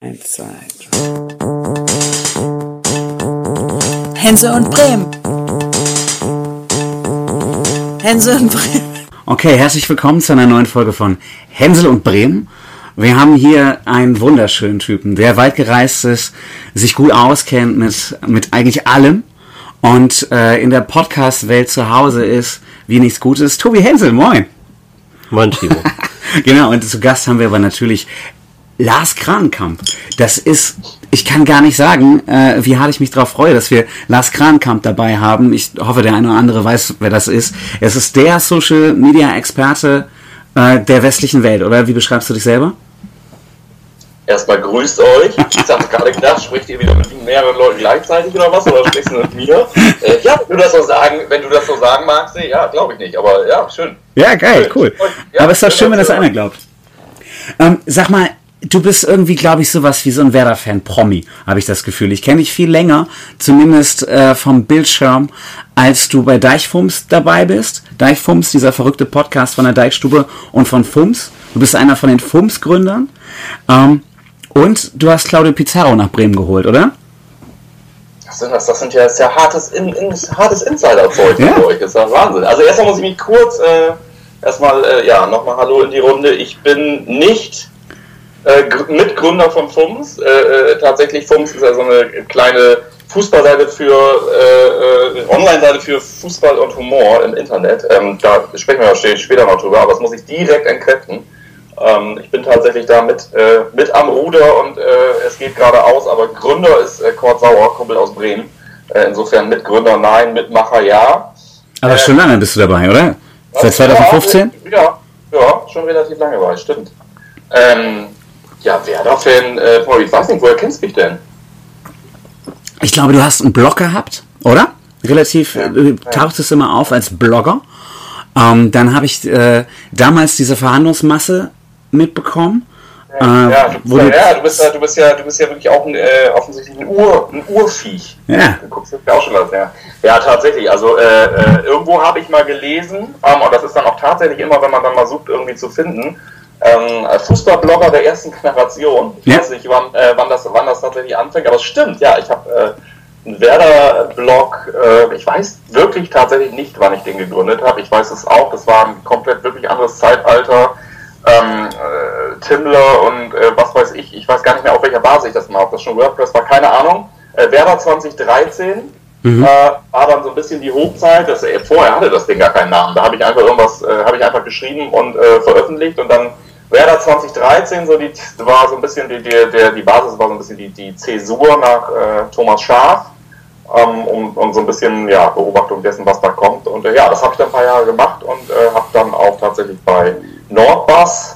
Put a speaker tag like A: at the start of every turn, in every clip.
A: Eins, zwei, drei. Hänsel und Bremen. Hänsel und Bremen.
B: Okay, herzlich willkommen zu einer neuen Folge von Hänsel und Bremen. Wir haben hier einen wunderschönen Typen, der weit gereist ist, sich gut auskennt mit, mit eigentlich allem und äh, in der Podcast-Welt zu Hause ist, wie nichts Gutes. Tobi Hänsel, moin.
C: Moin, Timo.
B: genau, und zu Gast haben wir aber natürlich Lars Krankamp. Das ist, ich kann gar nicht sagen, äh, wie hart ich mich darauf freue, dass wir Lars Krankamp dabei haben. Ich hoffe, der eine oder andere weiß, wer das ist. Es ist der Social Media Experte äh, der westlichen Welt, oder? Wie beschreibst du dich selber?
D: Erstmal grüßt euch. Ich habe gerade gedacht, spricht ihr wieder mit mehreren Leuten gleichzeitig oder was? Oder sprichst du mit mir? Äh, ja, wenn du das so sagen, wenn du das so sagen magst, ja, glaube ich nicht. Aber ja, schön.
B: Ja, geil, cool. Ja, Aber es ist doch schön, wenn das einer glaubt. Ähm, sag mal, Du bist irgendwie, glaube ich, sowas wie so ein Werder-Fan, Promi, habe ich das Gefühl. Ich kenne dich viel länger, zumindest äh, vom Bildschirm, als du bei Deichfums dabei bist. Deichfums, dieser verrückte Podcast von der Deichstube und von Fums. Du bist einer von den Fums-Gründern. Ähm, und du hast Claudio Pizarro nach Bremen geholt, oder?
D: Was sind das? Das sind ja sehr hartes, in, in, hartes Insider-Zeug ja? für euch. Das ist ja Wahnsinn. Also erstmal muss ich mich kurz, äh, erstmal, äh, ja, nochmal Hallo in die Runde. Ich bin nicht äh, Mitgründer von FUMS. Äh, äh, tatsächlich FUMS ist ja so eine kleine Fußballseite für äh, äh, Online-Seite für Fußball und Humor im Internet. Ähm, da sprechen wir später noch drüber, aber das muss ich direkt entkräften. Ähm, ich bin tatsächlich da mit, äh, mit am Ruder und äh, es geht gerade aus, aber Gründer ist äh, Kurt Sauer, Kumpel aus Bremen. Insofern Mitgründer nein, Mitmacher ja.
B: Aber schon lange bist du dabei, oder? Seit 2015?
D: Ja, ja, schon relativ lange war ich, stimmt. Ähm, ja, Werder-Fan, äh, ich weiß nicht, woher kennst du mich denn?
B: Ich glaube, du hast einen Blog gehabt, oder? Relativ ja, äh, taucht es immer auf als Blogger. Ähm, dann habe ich äh, damals diese Verhandlungsmasse mitbekommen.
D: Ja, äh, ja, du, bist ja, du, bist ja, du, bist ja, du bist ja wirklich auch ein, äh, offensichtlich ein, Ur, ein Urviech.
B: Ja.
D: Du guckst ja auch schon was, ja. Ja, tatsächlich. Also äh, äh, irgendwo habe ich mal gelesen, ähm, und das ist dann auch tatsächlich immer, wenn man dann mal sucht, irgendwie zu finden, ähm, Fußballblogger der ersten Generation. Ich ja. weiß nicht, wann, äh, wann, das, wann das tatsächlich anfängt, aber es stimmt, ja, ich habe äh, einen Werder-Blog, äh, ich weiß wirklich tatsächlich nicht, wann ich den gegründet habe. Ich weiß es auch, das war ein komplett wirklich anderes Zeitalter. Ähm, äh, Timler und äh, was weiß ich, ich weiß gar nicht mehr, auf welcher Basis ich das mache. Ob das schon WordPress war, keine Ahnung. Äh, Werder 2013 Mhm. Äh, war dann so ein bisschen die Hochzeit. Das, äh, vorher hatte das Ding gar keinen Namen. Da habe ich einfach irgendwas, äh, habe ich einfach geschrieben und äh, veröffentlicht und dann Werder 2013, so die, war so ein bisschen die, die, die Basis war so ein bisschen die, die Zäsur nach äh, Thomas Schaaf ähm, und, und so ein bisschen ja, Beobachtung dessen, was da kommt. Und äh, ja, das habe ich dann ein paar Jahre gemacht und äh, habe dann auch tatsächlich bei Nordbass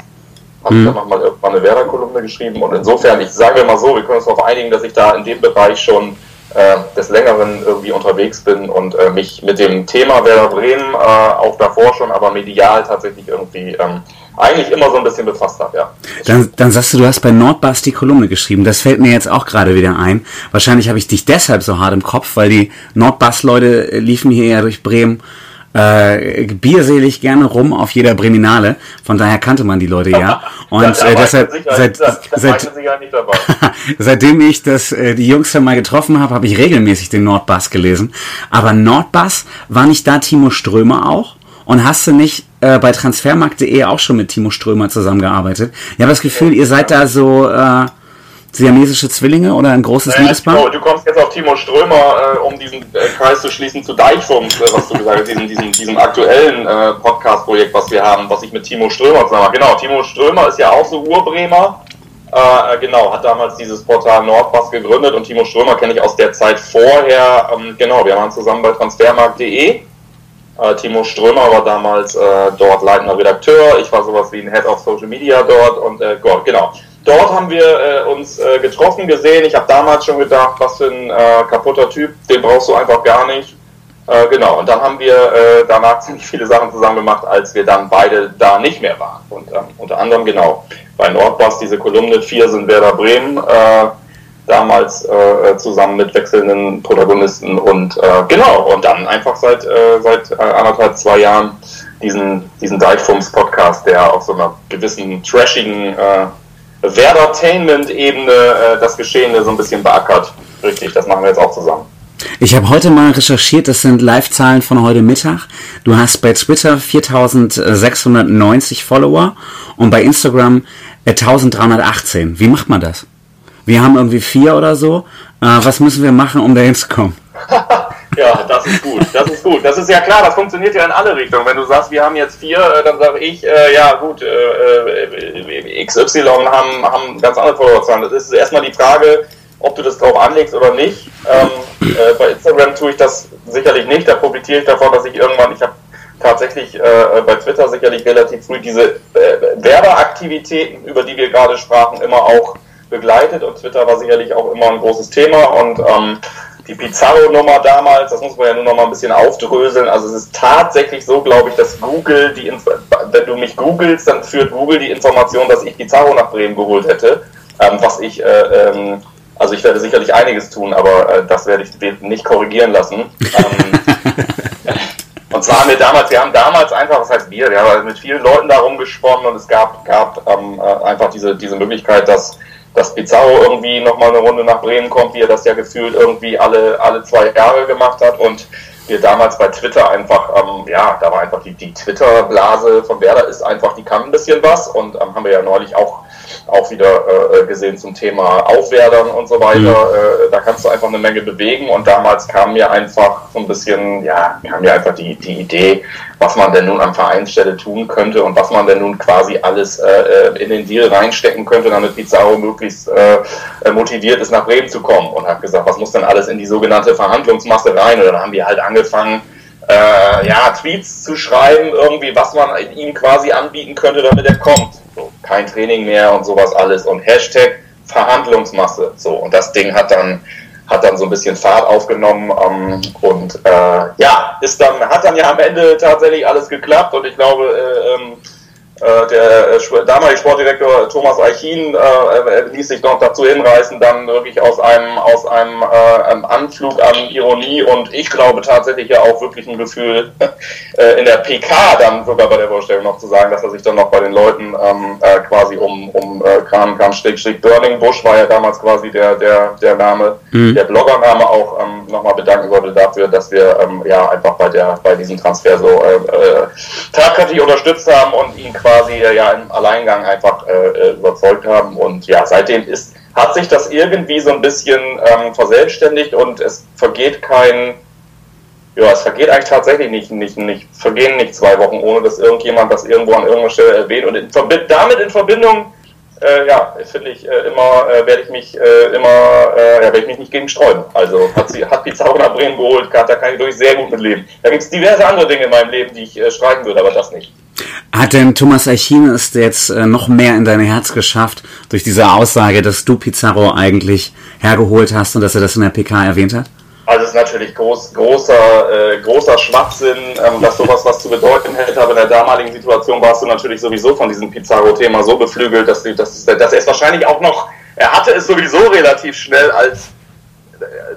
D: habe mhm. dann nochmal irgendwann eine Werder-Kolumne geschrieben und insofern, ich sage mal so, wir können uns darauf einigen, dass ich da in dem Bereich schon äh, des Längeren irgendwie unterwegs bin und äh, mich mit dem Thema Werder Bremen äh, auch davor schon, aber medial tatsächlich irgendwie ähm, eigentlich immer so ein bisschen befasst habe, ja.
B: Dann, dann sagst du, du hast bei Nordbass die Kolumne geschrieben. Das fällt mir jetzt auch gerade wieder ein. Wahrscheinlich habe ich dich deshalb so hart im Kopf, weil die Nordbass-Leute liefen hier ja durch Bremen äh, bierselig gerne rum auf jeder Breminale. Von daher kannte man die Leute ja. Und äh, deshalb, seit, seit, seitdem ich das, äh, die Jungs dann mal getroffen habe, habe ich regelmäßig den Nordbass gelesen. Aber Nordbass, war nicht da Timo Strömer auch? Und hast du nicht äh, bei transfermarkt.de auch schon mit Timo Strömer zusammengearbeitet? Ich habe das Gefühl, ihr seid da so äh, siamesische Zwillinge oder ein großes naja, Liebespaar?
D: Timo, du kommst jetzt auf Timo Strömer, äh, um diesen äh, Kreis zu schließen zu Deichfunk, äh, was du gesagt hast, diesem, diesem, diesem aktuellen äh, Podcast-Projekt, was wir haben, was ich mit Timo Strömer zusammen habe. Genau, Timo Strömer ist ja auch so Urbremer. Äh, genau, hat damals dieses Portal Nordpass gegründet und Timo Strömer kenne ich aus der Zeit vorher. Ähm, genau, wir waren zusammen bei transfermarkt.de. Äh, Timo Strömer war damals dort leitender Redakteur. Ich war sowas wie ein Head of Social Media dort und Gott, genau dort haben wir äh, uns äh, getroffen, gesehen. Ich habe damals schon gedacht, was für ein äh, kaputter Typ, den brauchst du einfach gar nicht. Äh, genau, und dann haben wir äh, danach ziemlich viele Sachen zusammen gemacht, als wir dann beide da nicht mehr waren. Und ähm, unter anderem, genau, bei Nordbass diese Kolumne, vier sind Werder Bremen, äh, damals zusammen mit wechselnden Protagonisten und genau, und dann einfach seit, seit anderthalb, zwei Jahren diesen, diesen Deichfums-Podcast, der auf so einer gewissen trashigen Werdertainment-Ebene äh, das Geschehene so ein bisschen beackert. Richtig, das machen wir jetzt auch zusammen.
B: Ich habe heute mal recherchiert, das sind Live-Zahlen von heute Mittag. Du hast bei Twitter 4690 Follower und bei Instagram 1318. Wie macht man das? Wir haben irgendwie vier oder so. Äh, was müssen wir machen, um da hinzukommen?
D: ja, das ist gut. Das ist gut. Das ist ja klar, das funktioniert ja in alle Richtungen. Wenn du sagst, wir haben jetzt vier, äh, dann sage ich, äh, ja gut, äh, äh XY haben, haben ganz andere Followerzahlen. Das ist erstmal die Frage, ob du das drauf anlegst oder nicht. Ähm, äh, bei Instagram tue ich das sicherlich nicht. Da profitiere ich davon, dass ich irgendwann, ich habe tatsächlich äh, bei Twitter sicherlich relativ früh diese äh, Werbeaktivitäten, über die wir gerade sprachen, immer auch begleitet und Twitter war sicherlich auch immer ein großes Thema und ähm, die Pizarro-Nummer damals, das muss man ja nur noch mal ein bisschen aufdröseln. Also es ist tatsächlich so, glaube ich, dass Google die, Inf wenn du mich googelst, dann führt Google die Information, dass ich Pizarro nach Bremen geholt hätte, ähm, was ich äh, ähm, also ich werde sicherlich einiges tun, aber äh, das werde ich nicht korrigieren lassen. Ähm, und zwar haben wir damals, wir haben damals einfach, was heißt wir, wir haben mit vielen Leuten darum gesponnen und es gab, gab ähm, äh, einfach diese, diese Möglichkeit, dass, dass Pizarro irgendwie nochmal eine Runde nach Bremen kommt, wie er das ja gefühlt irgendwie alle, alle zwei Jahre gemacht hat und wir damals bei Twitter einfach, ähm, ja, da war einfach die, die Twitter-Blase von Werder ist einfach, die kann ein bisschen was und ähm, haben wir ja neulich auch auch wieder äh, gesehen zum Thema Aufwerdern und so weiter. Mhm. Äh, da kannst du einfach eine Menge bewegen und damals kam mir einfach so ein bisschen, ja, kam mir einfach die, die Idee, was man denn nun an Vereinsstelle tun könnte und was man denn nun quasi alles äh, äh in den Deal reinstecken könnte, damit Pizarro möglichst äh, äh, motiviert ist, nach Bremen zu kommen und habe gesagt, was muss denn alles in die sogenannte Verhandlungsmasse rein? Und dann haben wir halt angefangen, äh, ja, Tweets zu schreiben, irgendwie, was man ihm quasi anbieten könnte, damit er kommt. So, kein Training mehr und sowas alles und Hashtag Verhandlungsmasse. So, und das Ding hat dann hat dann so ein bisschen Fahrt aufgenommen ähm, und äh, ja, ist dann, hat dann ja am Ende tatsächlich alles geklappt und ich glaube, äh, ähm, äh, der äh, damalige Sportdirektor Thomas Eichin äh, ließ sich noch dazu hinreißen, dann wirklich aus einem, aus einem, einem Anflug an Ironie und ich glaube tatsächlich ja auch wirklich ein Gefühl in der PK dann sogar bei der Vorstellung noch zu sagen, dass er sich dann noch bei den Leuten ähm, quasi um, um Kram, Kram, Schräg, Schräg, Burning Bush war ja damals quasi der, der, der Name, mhm. der Bloggername auch ähm, nochmal bedanken wollte dafür, dass wir ähm, ja einfach bei der, bei diesem Transfer so äh, äh, tatkräftig unterstützt haben und ihn quasi quasi äh, ja im Alleingang einfach äh, äh, überzeugt haben. Und ja, seitdem ist, hat sich das irgendwie so ein bisschen ähm, verselbstständigt und es vergeht kein, ja, es vergeht eigentlich tatsächlich nicht, nicht, nicht, vergehen nicht zwei Wochen, ohne dass irgendjemand das irgendwo an irgendeiner Stelle erwähnt. Und in, damit in Verbindung äh, ja, finde ich äh, immer, äh, werde ich mich äh, immer, äh, ja, werde ich mich nicht gegen sträuben. Also hat sie, hat Pizarro nach Bremen geholt, da kann ich durch sehr gut mit leben. Da gibt es diverse andere Dinge in meinem Leben, die ich äh, streichen würde, aber das nicht.
B: Hat denn Thomas Eichines jetzt äh, noch mehr in dein Herz geschafft durch diese Aussage, dass du Pizarro eigentlich hergeholt hast und dass er das in der PK erwähnt hat?
D: Also es ist natürlich groß, großer, äh, großer Schwachsinn, ähm, dass sowas was zu bedeuten hätte, aber in der damaligen Situation warst du natürlich sowieso von diesem Pizarro-Thema so beflügelt, dass, dass, dass er es wahrscheinlich auch noch, er hatte es sowieso relativ schnell als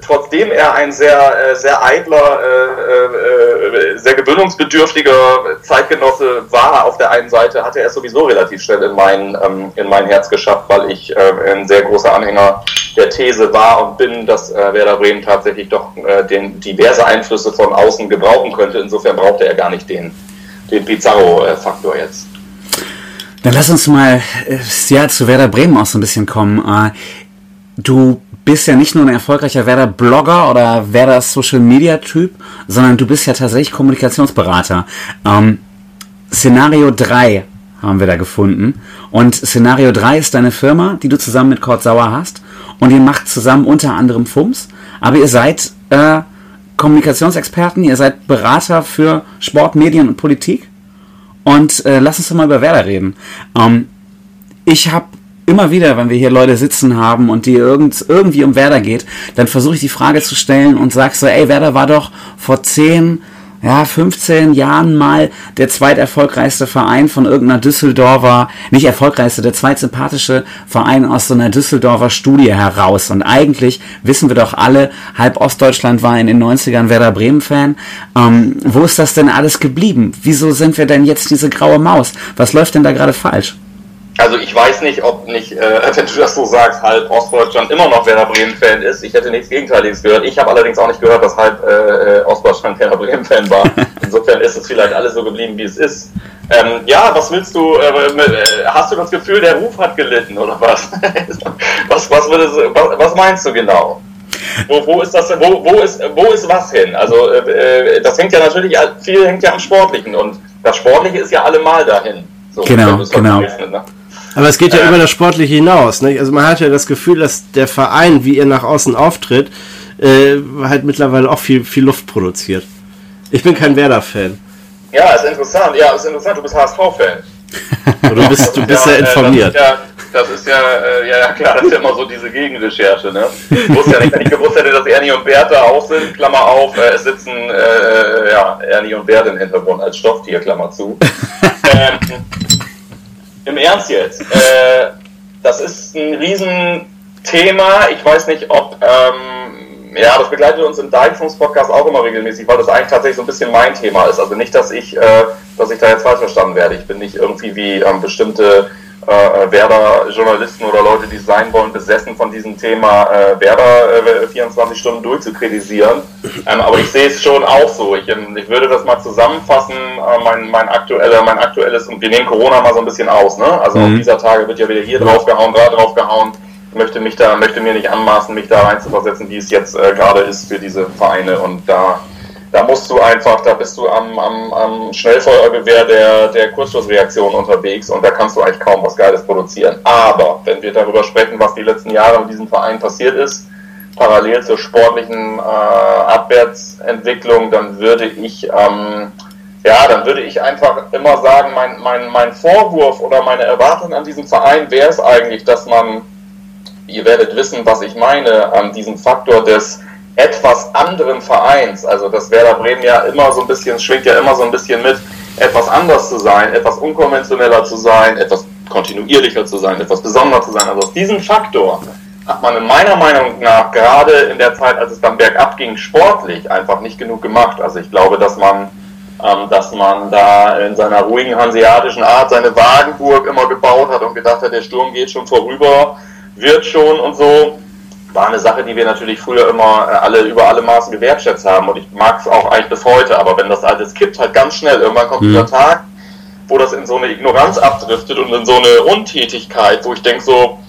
D: trotzdem er ein sehr, äh, sehr eitler, äh, äh, sehr gewöhnungsbedürftiger Zeitgenosse war, auf der einen Seite hatte er sowieso relativ schnell in mein, ähm, in mein Herz geschafft, weil ich ein sehr großer Anhänger der These war und bin, dass Werder Bremen tatsächlich doch den, diverse Einflüsse von außen gebrauchen könnte. Insofern brauchte er gar nicht den, den Pizarro-Faktor jetzt.
B: Dann lass uns mal ja, zu Werder Bremen auch so ein bisschen kommen. Du bist ja nicht nur ein erfolgreicher Werder-Blogger oder Werder-Social-Media-Typ, sondern du bist ja tatsächlich Kommunikationsberater. Ähm, Szenario 3 haben wir da gefunden. Und Szenario 3 ist deine Firma, die du zusammen mit Kurt Sauer hast. Und ihr macht zusammen unter anderem FUMS. Aber ihr seid äh, Kommunikationsexperten, ihr seid Berater für Sport, Medien und Politik. Und äh, lass uns doch mal über Werder reden. Ähm, ich habe immer wieder, wenn wir hier Leute sitzen haben und die irgend, irgendwie um Werder geht, dann versuche ich die Frage zu stellen und sag so, ey, Werder war doch vor 10, ja, 15 Jahren mal der zweiterfolgreichste Verein von irgendeiner Düsseldorfer, nicht erfolgreichste, der zweitsympathische Verein aus so einer Düsseldorfer Studie heraus. Und eigentlich wissen wir doch alle, halb Ostdeutschland war in den 90ern Werder Bremen-Fan. Ähm, wo ist das denn alles geblieben? Wieso sind wir denn jetzt diese graue Maus? Was läuft denn da gerade falsch?
D: Also ich weiß nicht, ob nicht, äh, wenn du das so sagst, halb Ostdeutschland immer noch Werder Bremen-Fan ist. Ich hätte nichts Gegenteiliges gehört. Ich habe allerdings auch nicht gehört, dass halb äh, Ostdeutschland Werder Bremen-Fan war. Insofern ist es vielleicht alles so geblieben, wie es ist. Ähm, ja, was willst du, äh, äh hast du das Gefühl, der Ruf hat gelitten oder was? was, was, was, was meinst du genau? Wo, wo ist das, wo, wo ist, wo ist was hin? Also, äh, äh, das hängt ja natürlich, viel hängt ja am Sportlichen und das Sportliche ist ja allemal dahin.
B: So, genau, genau. Ne?
C: Aber es geht ja äh, über das Sportliche hinaus. Nicht? Also man hat ja das Gefühl, dass der Verein, wie er nach außen auftritt, äh, halt mittlerweile auch viel, viel Luft produziert. Ich bin kein Werder-Fan.
D: Ja, ist interessant. Ja, ist interessant. Du bist HSV-Fan.
C: du bist, du bist ja, ja informiert.
D: Ja, das ist ja, äh, ja, klar, das ist ja immer so diese Gegenrecherche, ne? Ich wusste ja nicht, wenn ich gewusst hätte, dass Ernie und Bertha auch sind, Klammer auf, äh, es sitzen, äh, ja, Ernie und Bert im Hintergrund als Stofftier, Klammer zu. ähm, Im Ernst jetzt, äh, das ist ein Riesenthema, ich weiß nicht, ob, ähm, ja, das begleitet uns im Deichfunks-Podcast auch immer regelmäßig, weil das eigentlich tatsächlich so ein bisschen mein Thema ist. Also nicht, dass ich, äh, dass ich da jetzt falsch verstanden werde. Ich bin nicht irgendwie wie ähm, bestimmte äh, Werder-Journalisten oder Leute, die es sein wollen, besessen von diesem Thema äh, Werder äh, 24 Stunden durchzukritisieren. Ähm, aber ich sehe es schon auch so. Ich, ähm, ich würde das mal zusammenfassen, äh, mein, mein, aktueller, mein aktuelles, und wir nehmen Corona mal so ein bisschen aus, ne? Also mhm. auf dieser Tage wird ja wieder hier draufgehauen, da draufgehauen. Ich möchte mich da, möchte mir nicht anmaßen, mich da reinzuversetzen, wie es jetzt äh, gerade ist für diese Vereine und da da musst du einfach, da bist du am, am, am Schnellfeuergewehr der, der Kurzschlussreaktion unterwegs und da kannst du eigentlich kaum was Geiles produzieren. Aber wenn wir darüber sprechen, was die letzten Jahre in diesem Verein passiert ist, parallel zur sportlichen äh, Abwärtsentwicklung, dann würde ich ähm, ja, dann würde ich einfach immer sagen, mein, mein, mein Vorwurf oder meine Erwartung an diesem Verein wäre es eigentlich, dass man, ihr werdet wissen, was ich meine, an diesem Faktor des etwas anderen Vereins, also das Werder Bremen ja immer so ein bisschen, schwingt ja immer so ein bisschen mit, etwas anders zu sein, etwas unkonventioneller zu sein, etwas kontinuierlicher zu sein, etwas besonderer zu sein. Also aus diesem Faktor hat man in meiner Meinung nach gerade in der Zeit, als es dann bergab ging, sportlich einfach nicht genug gemacht. Also ich glaube, dass man, ähm, dass man da in seiner ruhigen hanseatischen Art seine Wagenburg immer gebaut hat und gedacht hat, der Sturm geht schon vorüber, wird schon und so war eine Sache, die wir natürlich früher immer äh, alle über alle Maßen gewertschätzt haben. Und ich mag es auch eigentlich bis heute, aber wenn das alles kippt, halt ganz schnell, irgendwann kommt mhm. dieser Tag, wo das in so eine Ignoranz abdriftet und in so eine Untätigkeit, wo ich denke so,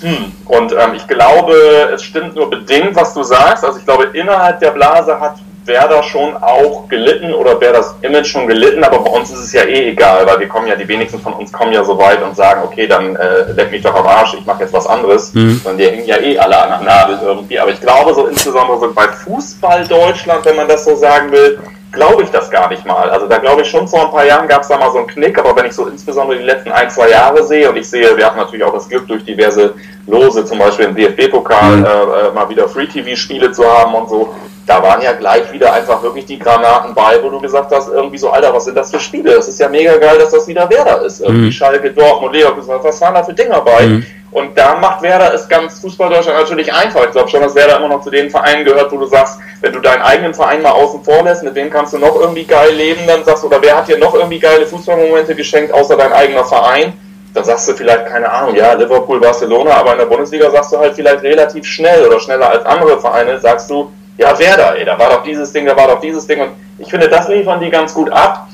D: hm, und ähm, ich glaube, es stimmt nur bedingt, was du sagst, also ich glaube, innerhalb der Blase hat Werder schon auch gelitten oder wäre das Image schon gelitten, aber bei uns ist es ja eh egal, weil wir kommen ja, die wenigsten von uns kommen ja so weit und sagen, okay, dann äh, leck mich doch am Arsch, ich mache jetzt was anderes. Mhm. Und die hängen ja eh alle an der Nadel irgendwie. Aber ich glaube so insbesondere so bei Fußball Deutschland, wenn man das so sagen will, glaube ich das gar nicht mal. Also da glaube ich schon vor ein paar Jahren gab es da mal so einen Knick, aber wenn ich so insbesondere die letzten ein, zwei Jahre sehe und ich sehe, wir hatten natürlich auch das Glück durch diverse Lose, zum Beispiel im DFB-Pokal, mhm. äh, äh, mal wieder Free-TV-Spiele zu haben und so, da waren ja gleich wieder einfach wirklich die Granaten bei, wo du gesagt hast, irgendwie so, Alter, was sind das für Spiele? Das ist ja mega geil, dass das wieder Werder ist. Irgendwie mhm. Schalke, Dortmund, Leverkusen, was waren da für Dinger bei? Mhm. Und da macht Werder es ganz Fußball-Deutschland natürlich einfach. Ich glaube schon, dass Werder immer noch zu den Vereinen gehört, wo du sagst, wenn du deinen eigenen Verein mal außen vor lässt, mit wem kannst du noch irgendwie geil leben, dann sagst du, oder wer hat dir noch irgendwie geile Fußballmomente geschenkt, außer dein eigener Verein? Dann sagst du vielleicht, keine Ahnung, ja, Liverpool, Barcelona, aber in der Bundesliga sagst du halt vielleicht relativ schnell oder schneller als andere Vereine, sagst du, ja, Werder, ey, da war doch dieses Ding, da war doch dieses Ding. Und ich finde, das liefern die ganz gut ab.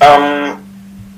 D: Ähm,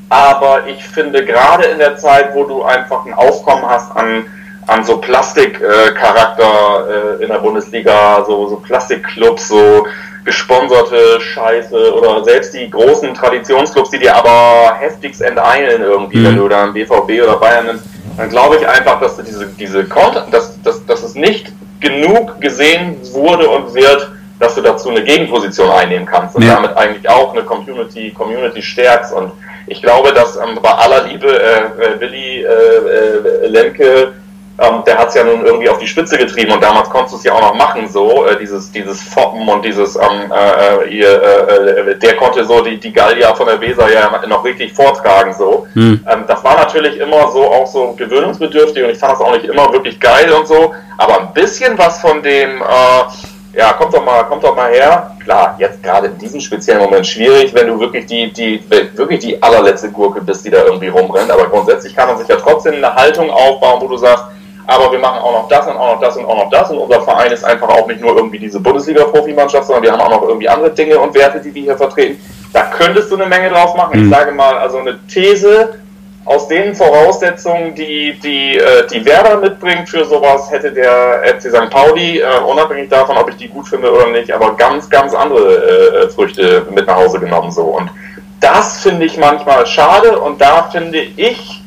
D: aber ich finde, gerade in der Zeit, wo du einfach ein Aufkommen hast an, an so Plastikcharakter äh, in der Bundesliga, so, so Plastikclubs, so gesponserte Scheiße oder selbst die großen Traditionsclubs, die dir aber heftigst enteilen irgendwie, mhm. wenn du dann BVB oder Bayern nimmst, dann glaube ich einfach, dass du diese, diese Content, dass, dass, dass es nicht genug gesehen wurde und wird, dass du dazu eine Gegenposition einnehmen kannst und ja. damit eigentlich auch eine Community, Community stärkst. Und ich glaube, dass ähm, bei aller Liebe äh, äh, Willi äh, äh, Lemke, ähm, der hat es ja nun irgendwie auf die Spitze getrieben und damals konntest du es ja auch noch machen, so äh, dieses dieses Foppen und dieses ähm, äh, ihr, äh, der konnte so die die Gallia von der Weser ja noch richtig vortragen so. Hm. Ähm, das war natürlich immer so auch so gewöhnungsbedürftig und ich fand das auch nicht immer wirklich geil und so. Aber ein bisschen was von dem, äh, ja, kommt doch mal, kommt doch mal her. Klar, jetzt gerade in diesem speziellen Moment schwierig, wenn du wirklich die, die, wirklich die allerletzte Gurke bist, die da irgendwie rumrennt. Aber grundsätzlich kann man sich ja trotzdem eine Haltung aufbauen, wo du sagst, aber wir machen auch noch das und auch noch das und auch noch das. Und unser Verein ist einfach auch nicht nur irgendwie diese Bundesliga-Profimannschaft, sondern wir haben auch noch irgendwie andere Dinge und Werte, die wir hier vertreten. Da könntest du eine Menge drauf machen. Ich mhm. sage mal, also eine These aus den Voraussetzungen, die, die, äh, die Werder mitbringt für sowas, hätte der FC St. Pauli, äh, unabhängig davon, ob ich die gut finde oder nicht, aber ganz, ganz andere äh, Früchte mit nach Hause genommen. So. Und das finde ich manchmal schade und da finde ich,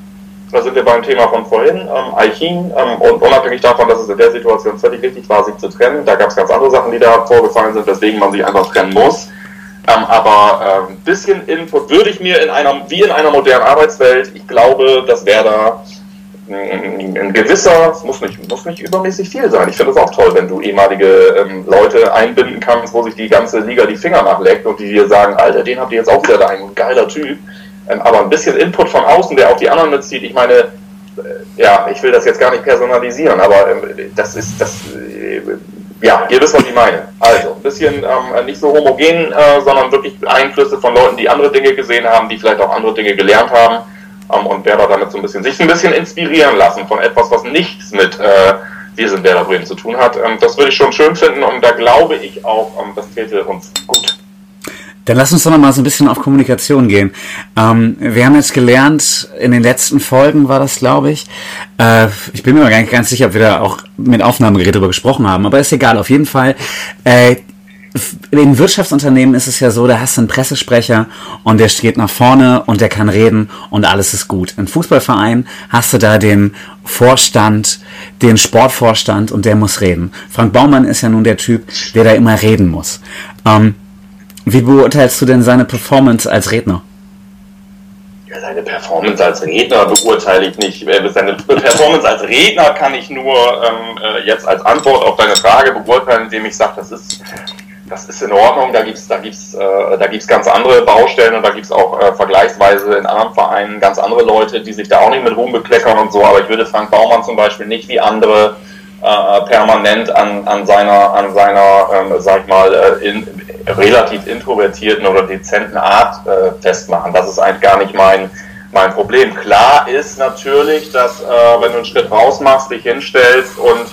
D: da sind wir beim Thema von vorhin, ähm, Aichin, ähm, und unabhängig davon, dass es in der Situation völlig richtig war, sich zu trennen, da gab es ganz andere Sachen, die da vorgefallen sind, weswegen man sich einfach trennen muss ähm, aber ein ähm, bisschen Input würde ich mir in einer, wie in einer modernen Arbeitswelt, ich glaube, das wäre da ein gewisser, es muss nicht, muss nicht übermäßig viel sein. Ich finde es auch toll, wenn du ehemalige ähm, Leute einbinden kannst, wo sich die ganze Liga die Finger nachleckt und die dir sagen, Alter, den habt ihr jetzt auch wieder da, ein geiler Typ. Ähm, aber ein bisschen Input von außen, der auch die anderen mitzieht. Ich meine, äh, ja, ich will das jetzt gar nicht personalisieren, aber ähm, das ist, das äh, ja, ihr wisst, was ich meine. Also, ein bisschen ähm, nicht so homogen, äh, sondern wirklich Einflüsse von Leuten, die andere Dinge gesehen haben, die vielleicht auch andere Dinge gelernt haben ähm, und Werder damit so ein bisschen, sich ein bisschen inspirieren lassen von etwas, was nichts mit äh, wir sind Werder Bremen zu tun hat. Ähm, das würde ich schon schön finden und da glaube ich auch, das täte uns gut.
B: Dann lass uns doch noch mal so ein bisschen auf Kommunikation gehen. Ähm, wir haben jetzt gelernt, in den letzten Folgen war das, glaube ich. Äh, ich bin mir gar nicht ganz sicher, ob wir da auch mit Aufnahmegerät drüber gesprochen haben, aber ist egal. Auf jeden Fall, äh, in Wirtschaftsunternehmen ist es ja so, da hast du einen Pressesprecher und der steht nach vorne und der kann reden und alles ist gut. In Fußballverein hast du da den Vorstand, den Sportvorstand und der muss reden. Frank Baumann ist ja nun der Typ, der da immer reden muss. Ähm, wie beurteilst du denn seine Performance als Redner?
D: Ja, seine Performance als Redner beurteile ich nicht. Äh, seine Performance als Redner kann ich nur ähm, äh, jetzt als Antwort auf deine Frage beurteilen, indem ich sage, das ist, das ist in Ordnung. Da gibt es da gibt's, äh, gibt's ganz andere Baustellen und da gibt es auch äh, vergleichsweise in anderen Vereinen ganz andere Leute, die sich da auch nicht mit Ruhm bekleckern und so. Aber ich würde Frank Baumann zum Beispiel nicht wie andere äh, permanent an, an seiner, an seiner ähm, sag ich mal, äh, in, relativ introvertierten oder dezenten Art äh, festmachen. Das ist eigentlich gar nicht mein, mein Problem. Klar ist natürlich, dass äh, wenn du einen Schritt raus machst, dich hinstellst und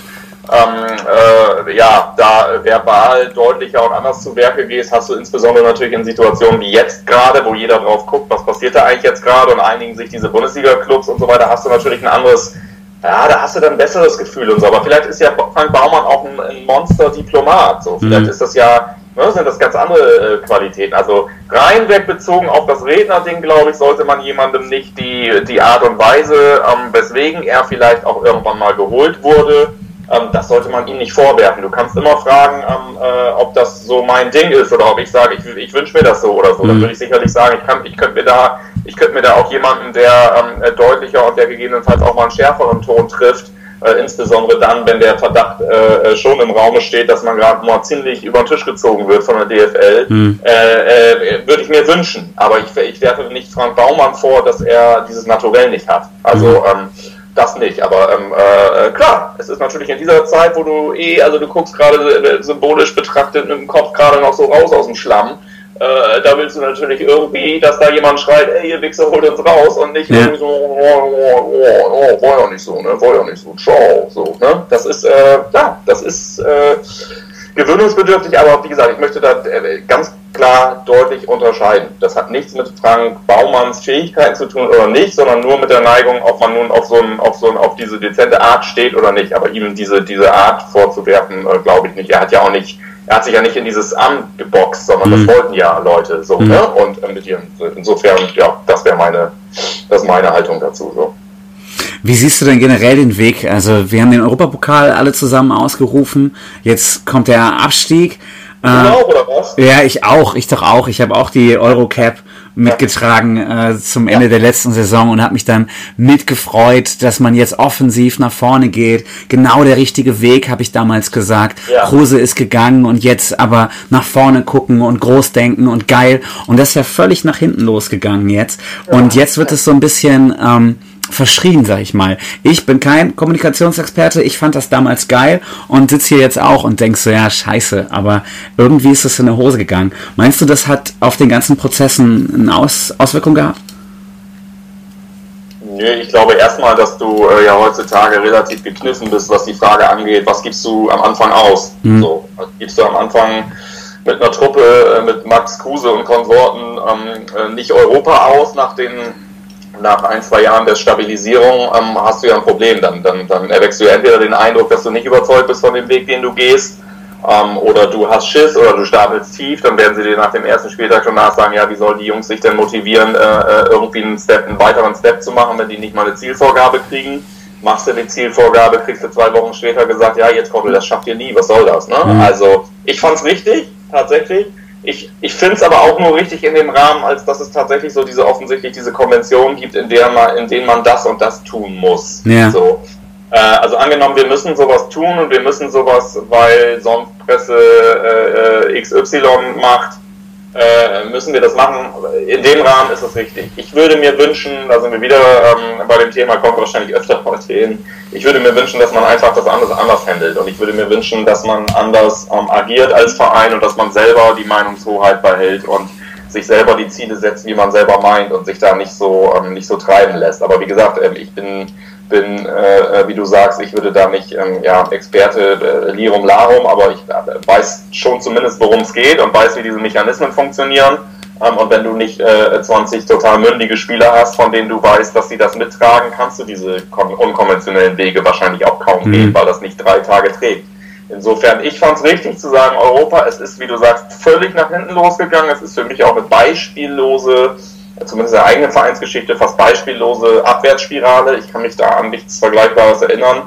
D: ähm, äh, ja, da verbal deutlicher und anders zu Werke gehst, hast du insbesondere natürlich in Situationen wie jetzt gerade, wo jeder drauf guckt, was passiert da eigentlich jetzt gerade und einigen sich diese Bundesliga-Clubs und so weiter, hast du natürlich ein anderes ja, da hast du dann ein besseres Gefühl und so. Aber vielleicht ist ja Frank Baumann auch ein, ein Monster-Diplomat. So. Vielleicht mhm. ist das ja, ne, sind das ganz andere äh, Qualitäten. Also reinweg bezogen auf das Rednerding, glaube ich, sollte man jemandem nicht die, die Art und Weise, ähm, weswegen er vielleicht auch irgendwann mal geholt wurde, ähm, das sollte man ihm nicht vorwerfen. Du kannst immer fragen, ähm, äh, ob das so mein Ding ist oder ob ich sage, ich, ich wünsche mir das so oder so. Mhm. Dann würde ich sicherlich sagen, ich, kann, ich könnte mir da, ich könnte mir da auch jemanden, der ähm, äh, deutlicher und der gegebenenfalls auch mal einen schärferen Ton trifft, äh, insbesondere dann, wenn der Verdacht äh, schon im Raume steht, dass man gerade mal ziemlich über den Tisch gezogen wird von der DFL, mhm. äh, äh, würde ich mir wünschen. Aber ich, ich werfe nicht Frank Baumann vor, dass er dieses Naturell nicht hat. Also mhm. ähm, das nicht, aber ähm, äh, klar, es ist natürlich in dieser Zeit, wo du eh, also du guckst gerade äh, symbolisch betrachtet mit dem Kopf gerade noch so raus aus dem Schlamm. Äh, da willst du natürlich irgendwie, dass da jemand schreit, ey, ihr Wichser, holt uns raus und nicht ja. irgendwie so, oh, oh, oh, oh, war ja nicht so, ne, war ja nicht so, ciao, so, ne. Das ist, äh, ja, das ist, äh, gewöhnungsbedürftig, aber wie gesagt, ich möchte da äh, ganz klar deutlich unterscheiden. Das hat nichts mit Frank Baumanns Fähigkeiten zu tun oder nicht, sondern nur mit der Neigung, ob man nun auf so ein, auf so ein, auf diese dezente Art steht oder nicht. Aber ihm diese, diese Art vorzuwerfen, äh, glaube ich nicht. Er hat ja auch nicht, er hat sich ja nicht in dieses Amt geboxt, sondern mhm. das wollten ja Leute so, mhm. ne? Und äh, mit ihren, insofern, ja, das wäre meine, das ist meine Haltung dazu, so.
B: Wie siehst du denn generell den Weg? Also wir haben den Europapokal alle zusammen ausgerufen. Jetzt kommt der Abstieg.
D: Du äh, auch, oder was?
B: Ja, ich auch. Ich doch auch. Ich habe auch die Eurocap mitgetragen äh, zum Ende ja. der letzten Saison und habe mich dann mitgefreut, dass man jetzt offensiv nach vorne geht. Genau der richtige Weg, habe ich damals gesagt. Ja. Kruse ist gegangen und jetzt aber nach vorne gucken und groß denken und geil. Und das ist ja völlig nach hinten losgegangen jetzt. Ja. Und jetzt wird es so ein bisschen... Ähm, verschrien, sag ich mal. Ich bin kein Kommunikationsexperte, ich fand das damals geil und sitze hier jetzt auch und denk so, ja, scheiße, aber irgendwie ist es in der Hose gegangen. Meinst du, das hat auf den ganzen Prozessen eine Aus Auswirkung gehabt?
D: Nee, ich glaube erstmal, dass du äh, ja heutzutage relativ gekniffen bist, was die Frage angeht, was gibst du am Anfang aus? Mhm. So, was gibst du am Anfang mit einer Truppe, äh, mit Max Kruse und Konsorten ähm, äh, nicht Europa aus nach den nach ein, zwei Jahren der Stabilisierung ähm, hast du ja ein Problem. Dann, dann, dann erwächst du ja entweder den Eindruck, dass du nicht überzeugt bist von dem Weg, den du gehst, ähm, oder du hast Schiss oder du stapelst tief, dann werden sie dir nach dem ersten Spieltag schon nachsagen, ja, wie sollen die Jungs sich denn motivieren, äh, äh, irgendwie einen, Step, einen weiteren Step zu machen, wenn die nicht mal eine Zielvorgabe kriegen. Machst du die Zielvorgabe, kriegst du zwei Wochen später gesagt, ja, jetzt Koppel, das schafft ihr nie, was soll das? Ne? Mhm. Also ich fand's richtig, tatsächlich. Ich, ich finde es aber auch nur richtig in dem Rahmen, als dass es tatsächlich so diese offensichtlich diese Konvention gibt, in der man, in denen man das und das tun muss. Ja. So. Äh, also angenommen, wir müssen sowas tun und wir müssen sowas, weil sonst Presse äh, äh XY macht, äh, müssen wir das machen. In dem Rahmen ist es richtig. Ich würde mir wünschen, da sind wir wieder ähm, bei dem Thema, kommt wahrscheinlich öfter heute hin, ich würde mir wünschen, dass man einfach das anders, anders handelt und ich würde mir wünschen, dass man anders ähm, agiert als Verein und dass man selber die Meinungshoheit behält und sich selber die Ziele setzt, wie man selber meint und sich da nicht so, ähm, nicht so treiben lässt. Aber wie gesagt, ähm, ich bin bin, äh, wie du sagst, ich würde da nicht ähm, ja, Experte äh, Lirum Larum, aber ich äh, weiß schon zumindest, worum es geht und weiß, wie diese Mechanismen funktionieren. Ähm, und wenn du nicht äh, 20 total mündige Spieler hast, von denen du weißt, dass sie das mittragen, kannst du diese unkonventionellen Wege wahrscheinlich auch kaum mhm. gehen, weil das nicht drei Tage trägt. Insofern, ich fand es richtig zu sagen, Europa, es ist, wie du sagst, völlig nach hinten losgegangen. Es ist für mich auch eine beispiellose zumindest in der eigenen Vereinsgeschichte, fast beispiellose Abwärtsspirale. Ich kann mich da an nichts Vergleichbares erinnern.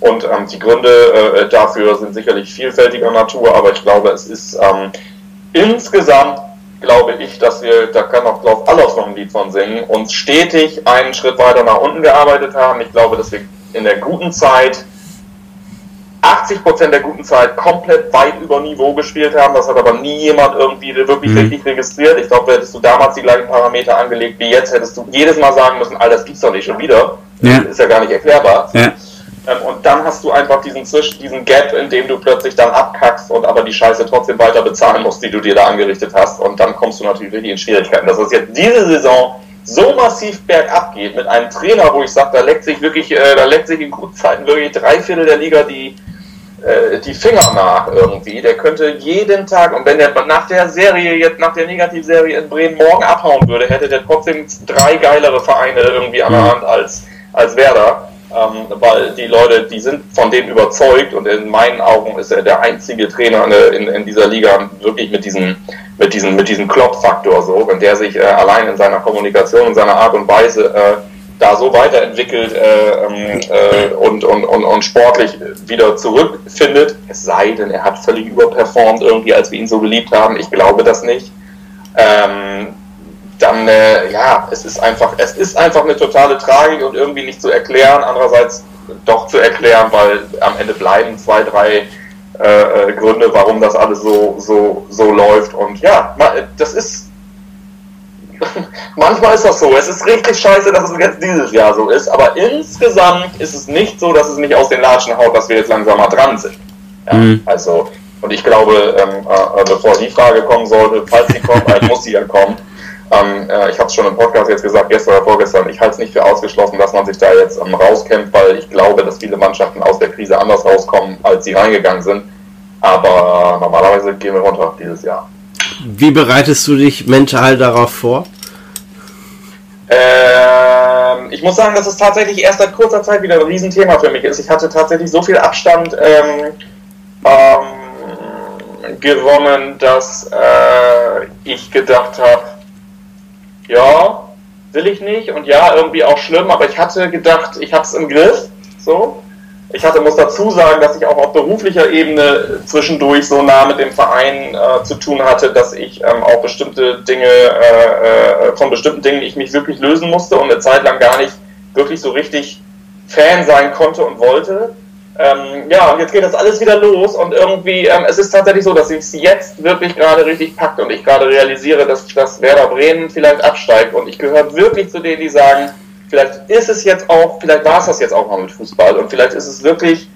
D: Und ähm, die Gründe äh, dafür sind sicherlich vielfältiger Natur, aber ich glaube, es ist ähm, insgesamt, glaube ich, dass wir, da kann auch Klaus Allofs noch ein Lied von singen, uns stetig einen Schritt weiter nach unten gearbeitet haben. Ich glaube, dass wir in der guten Zeit 80 Prozent der guten Zeit komplett weit über Niveau gespielt haben. Das hat aber nie jemand irgendwie wirklich mhm. richtig registriert. Ich glaube, hättest du damals die gleichen Parameter angelegt wie jetzt, hättest du jedes Mal sagen müssen, all das gibt's doch nicht schon wieder. Ja. Ist ja gar nicht erklärbar. Ja. Ähm, und dann hast du einfach diesen Zwisch, diesen Gap, in dem du plötzlich dann abkackst und aber die Scheiße trotzdem weiter bezahlen musst, die du dir da angerichtet hast. Und dann kommst du natürlich in Schwierigkeiten. Dass es jetzt diese Saison so massiv bergab geht mit einem Trainer, wo ich sage, da leckt sich wirklich, äh, da leckt sich in guten Zeiten wirklich drei Viertel der Liga die äh, die Finger nach irgendwie. Der könnte jeden Tag, und wenn er nach der Serie, jetzt nach der Negativserie in Bremen morgen abhauen würde, hätte der trotzdem drei geilere Vereine irgendwie an der mhm. Hand als, als Werder. Ähm, weil die Leute, die sind von denen überzeugt und in meinen Augen ist er der einzige Trainer in, in dieser Liga wirklich mit diesem, mit diesem, mit diesem Klopp-Faktor so, wenn der sich äh, allein in seiner Kommunikation, in seiner Art und Weise äh, da so weiterentwickelt äh, ähm, äh, und, und, und, und sportlich wieder zurückfindet. Es sei denn, er hat völlig überperformt irgendwie, als wir ihn so geliebt haben. Ich glaube das nicht. Ähm, dann, äh, ja, es ist einfach, es ist einfach eine totale Tragik und irgendwie nicht zu erklären. Andererseits doch zu erklären, weil am Ende bleiben zwei, drei äh, äh Gründe, warum das alles so, so, so läuft. Und ja, das ist manchmal ist das so. Es ist richtig scheiße, dass es jetzt dieses Jahr so ist, aber insgesamt ist es nicht so, dass es nicht aus den Latschen haut, dass wir jetzt langsam mal dran sind. Ja, mhm. Also, und ich glaube, ähm, äh, bevor die Frage kommen sollte, falls sie kommt, äh, muss sie ja kommen. Ähm, äh, ich habe es schon im Podcast jetzt gesagt, gestern oder vorgestern, ich halte es nicht für ausgeschlossen, dass man sich da jetzt ähm, rauskämpft, weil ich glaube, dass viele Mannschaften aus der Krise anders rauskommen, als sie reingegangen sind. Aber normalerweise gehen wir runter dieses Jahr.
C: Wie bereitest du dich mental darauf vor?
D: Ähm, ich muss sagen, dass es tatsächlich erst seit kurzer Zeit wieder ein Riesenthema für mich ist. Ich hatte tatsächlich so viel Abstand ähm, ähm, gewonnen, dass äh, ich gedacht habe, ja, will ich nicht und ja, irgendwie auch schlimm, aber ich hatte gedacht, ich habe es im Griff. So. Ich hatte, muss dazu sagen, dass ich auch auf beruflicher Ebene zwischendurch so nah mit dem Verein äh, zu tun hatte, dass ich ähm, auch bestimmte Dinge, äh, äh, von bestimmten Dingen ich mich wirklich lösen musste und eine Zeit lang gar nicht wirklich so richtig Fan sein konnte und wollte. Ähm, ja, und jetzt geht das alles wieder los und irgendwie, ähm, es ist tatsächlich so, dass es jetzt wirklich gerade richtig packt und ich gerade realisiere, dass, dass Werder Bremen vielleicht absteigt und ich gehöre wirklich zu denen, die sagen, vielleicht ist es jetzt auch, vielleicht war es das jetzt auch mal mit Fußball und vielleicht ist es wirklich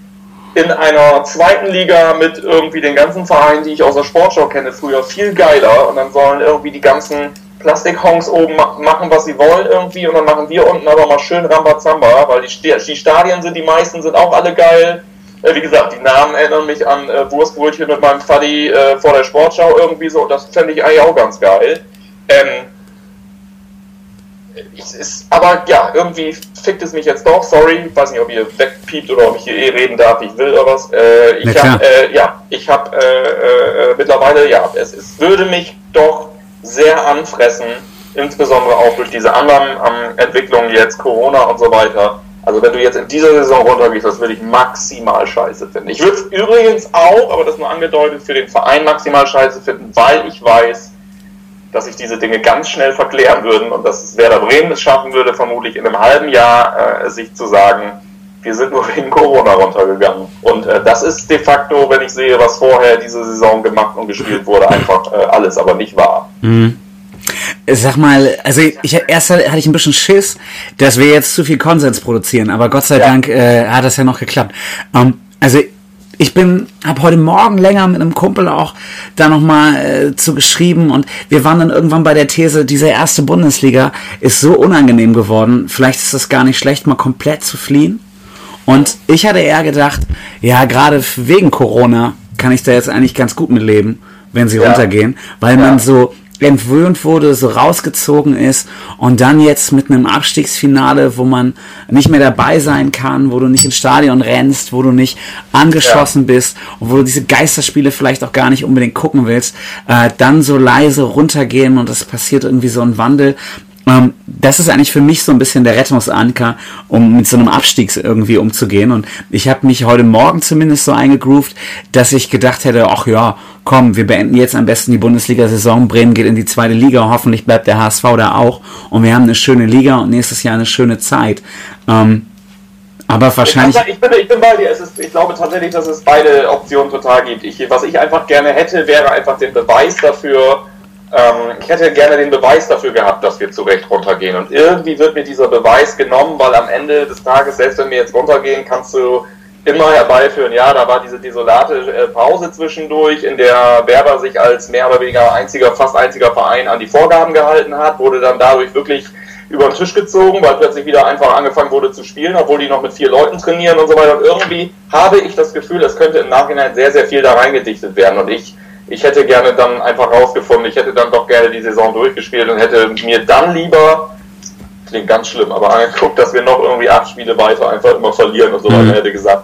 D: in einer zweiten Liga mit irgendwie den ganzen Vereinen, die ich aus der Sportschau kenne, früher viel geiler und dann sollen irgendwie die ganzen Plastikhongs oben machen, was sie wollen irgendwie und dann machen wir unten aber mal schön Rambazamba, weil die, die Stadien sind, die meisten sind auch alle geil. Äh, wie gesagt, die Namen erinnern mich an äh, Wurstbrötchen mit meinem Faddy äh, vor der Sportschau irgendwie so und das fände ich eigentlich auch ganz geil. Ähm, ich, ist, aber ja, irgendwie fickt es mich jetzt doch. Sorry, ich weiß nicht, ob ihr wegpiept oder ob ich hier eh reden darf, ich will oder was. Äh, ich habe, äh, ja, ich habe äh, äh, mittlerweile, ja, es, es würde mich doch sehr anfressen, insbesondere auch durch diese anderen ähm, Entwicklungen jetzt, Corona und so weiter. Also wenn du jetzt in dieser Saison runtergehst, das würde ich maximal scheiße finden. Ich würde es übrigens auch, aber das nur angedeutet, für den Verein maximal scheiße finden, weil ich weiß, dass sich diese Dinge ganz schnell verklären würden und dass Werder Bremen es schaffen würde, vermutlich in einem halben Jahr äh, sich zu sagen, wir sind nur wegen Corona runtergegangen. Und äh, das ist de facto, wenn ich sehe, was vorher diese Saison gemacht und gespielt wurde, einfach äh, alles, aber nicht wahr.
B: Mhm. Sag mal, also ich erst hatte ich ein bisschen Schiss, dass wir jetzt zu viel Konsens produzieren, aber Gott sei ja. Dank äh, hat das ja noch geklappt. Ähm, also ich bin, habe heute Morgen länger mit einem Kumpel auch da nochmal äh, zu geschrieben und wir waren dann irgendwann bei der These, diese erste Bundesliga ist so unangenehm geworden, vielleicht ist es gar nicht schlecht, mal komplett zu fliehen. Und ich hatte eher gedacht, ja, gerade wegen Corona kann ich da jetzt eigentlich ganz gut mit leben, wenn sie ja. runtergehen, weil ja. man so entwöhnt wurde, so rausgezogen ist und dann jetzt mit einem Abstiegsfinale, wo man nicht mehr dabei sein kann, wo du nicht ins Stadion rennst, wo du nicht angeschossen ja. bist und wo du diese Geisterspiele vielleicht auch gar nicht unbedingt gucken willst, äh, dann so leise runtergehen und es passiert irgendwie so ein Wandel. Ähm, das ist eigentlich für mich so ein bisschen der Rettungsanker, um mit so einem Abstieg irgendwie umzugehen. Und ich habe mich heute Morgen zumindest so eingegroovt, dass ich gedacht hätte, ach ja, komm, wir beenden jetzt am besten die Bundesliga-Saison. Bremen geht in die zweite Liga, hoffentlich bleibt der HSV da auch. Und wir haben eine schöne Liga und nächstes Jahr eine schöne Zeit. Ähm, aber wahrscheinlich.
D: Ich, bin, ich bin bei dir. Ist, ich glaube tatsächlich, dass es beide Optionen total gibt. Ich, was ich einfach gerne hätte, wäre einfach den Beweis dafür, ähm, ich hätte gerne den Beweis dafür gehabt, dass wir zu Recht runtergehen. Und irgendwie wird mir dieser Beweis genommen, weil am Ende des Tages, selbst wenn wir jetzt runtergehen, kannst du immer herbeiführen. Ja, da war diese desolate äh, Pause zwischendurch, in der Werder sich als mehr oder weniger einziger, fast einziger Verein an die Vorgaben gehalten hat, wurde dann dadurch wirklich über den Tisch gezogen, weil plötzlich wieder einfach angefangen wurde zu spielen, obwohl die noch mit vier Leuten trainieren und so weiter. Und irgendwie habe ich das Gefühl, es könnte im Nachhinein sehr, sehr viel da reingedichtet werden. Und ich ich hätte gerne dann einfach rausgefunden, ich hätte dann doch gerne die Saison durchgespielt und hätte mir dann lieber, klingt ganz schlimm, aber angeguckt, dass wir noch irgendwie acht Spiele weiter einfach immer verlieren und so weiter, mhm. hätte gesagt,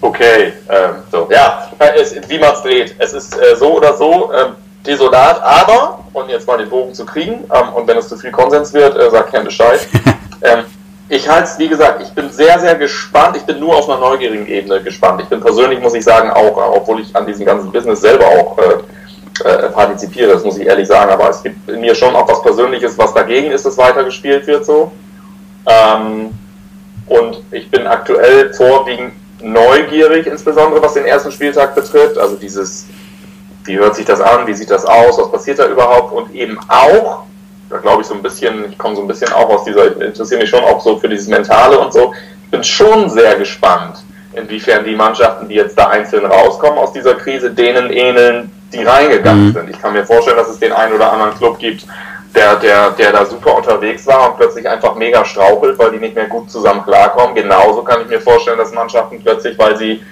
D: okay, ähm, so, ja, es, wie man es dreht, es ist äh, so oder so ähm, desolat, aber, und jetzt mal den Bogen zu kriegen, ähm, und wenn es zu viel Konsens wird, äh, sagt kein Bescheid, ähm, ich halte es, wie gesagt, ich bin sehr, sehr gespannt. Ich bin nur auf einer neugierigen Ebene gespannt. Ich bin persönlich, muss ich sagen, auch, obwohl ich an diesem ganzen Business selber auch äh, äh, partizipiere, das muss ich ehrlich sagen, aber es gibt in mir schon auch was Persönliches, was dagegen ist, dass weitergespielt wird so. Ähm, und ich bin aktuell vorwiegend neugierig, insbesondere was den ersten Spieltag betrifft. Also dieses, wie hört sich das an, wie sieht das aus, was passiert da überhaupt und eben auch, da glaube ich so ein bisschen, ich komme so ein bisschen auch aus dieser, interessiere mich schon auch so für dieses Mentale und so. Ich bin schon sehr gespannt, inwiefern die Mannschaften, die jetzt da einzeln rauskommen aus dieser Krise, denen ähneln, die reingegangen mhm. sind. Ich kann mir vorstellen, dass es den einen oder anderen Club gibt, der, der, der da super unterwegs war und plötzlich einfach mega strauchelt, weil die nicht mehr gut zusammen klarkommen. Genauso kann ich mir vorstellen, dass Mannschaften plötzlich, weil sie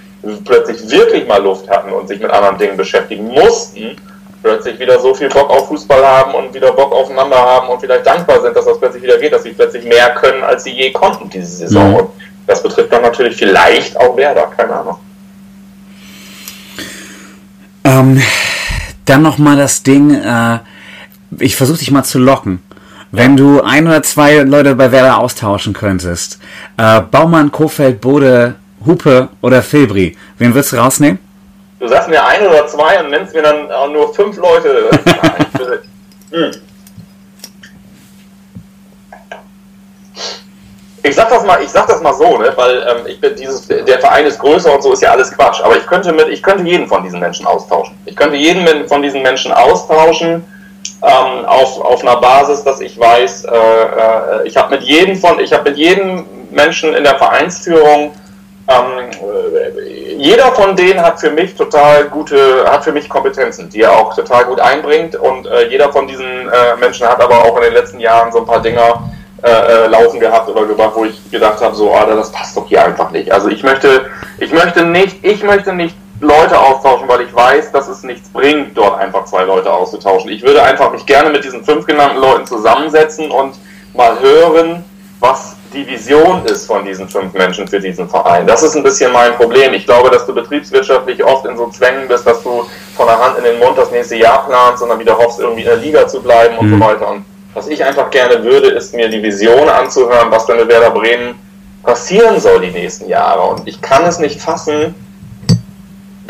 D: plötzlich wirklich mal Luft hatten und sich mit anderen Dingen beschäftigen mussten, plötzlich wieder so viel Bock auf Fußball haben und wieder Bock aufeinander haben und vielleicht dankbar sind, dass das plötzlich wieder geht, dass sie plötzlich mehr können, als sie je konnten diese Saison. Mhm. Und das betrifft dann natürlich vielleicht auch Werder, keine Ahnung.
B: Ähm, dann nochmal das Ding, äh, ich versuche dich mal zu locken. Wenn du ein oder zwei Leute bei Werder austauschen könntest, äh, Baumann, Kofeld, Bode, Hupe oder Filbri, wen würdest du rausnehmen?
D: Du sagst mir ein oder zwei und nennst mir dann auch nur fünf Leute. hm. Ich sag das mal, ich sag das mal so, ne, weil ähm, ich bin dieses, der Verein ist größer und so ist ja alles Quatsch. Aber ich könnte mit, ich könnte jeden von diesen Menschen austauschen. Ich könnte jeden von diesen Menschen austauschen ähm, auf, auf einer Basis, dass ich weiß, äh, äh, ich habe mit jedem von, ich habe mit jedem Menschen in der Vereinsführung ähm, äh, jeder von denen hat für mich total gute, hat für mich Kompetenzen, die er auch total gut einbringt und äh, jeder von diesen äh, Menschen hat aber auch in den letzten Jahren so ein paar Dinger äh, äh laufen gehabt oder gemacht, wo ich gedacht habe, so, Alter, das passt doch hier einfach nicht. Also ich möchte, ich möchte nicht, ich möchte nicht Leute austauschen, weil ich weiß, dass es nichts bringt, dort einfach zwei Leute auszutauschen. Ich würde einfach mich gerne mit diesen fünf genannten Leuten zusammensetzen und mal hören, was die Vision ist von diesen fünf Menschen für diesen Verein. Das ist ein bisschen mein Problem. Ich glaube, dass du betriebswirtschaftlich oft in so Zwängen bist, dass du von der Hand in den Mund das nächste Jahr planst und dann wieder hoffst, irgendwie in der Liga zu bleiben und mhm. so weiter. Und was ich einfach gerne würde, ist mir die Vision anzuhören, was denn mit Werder Bremen passieren soll die nächsten Jahre. Und ich kann es nicht fassen,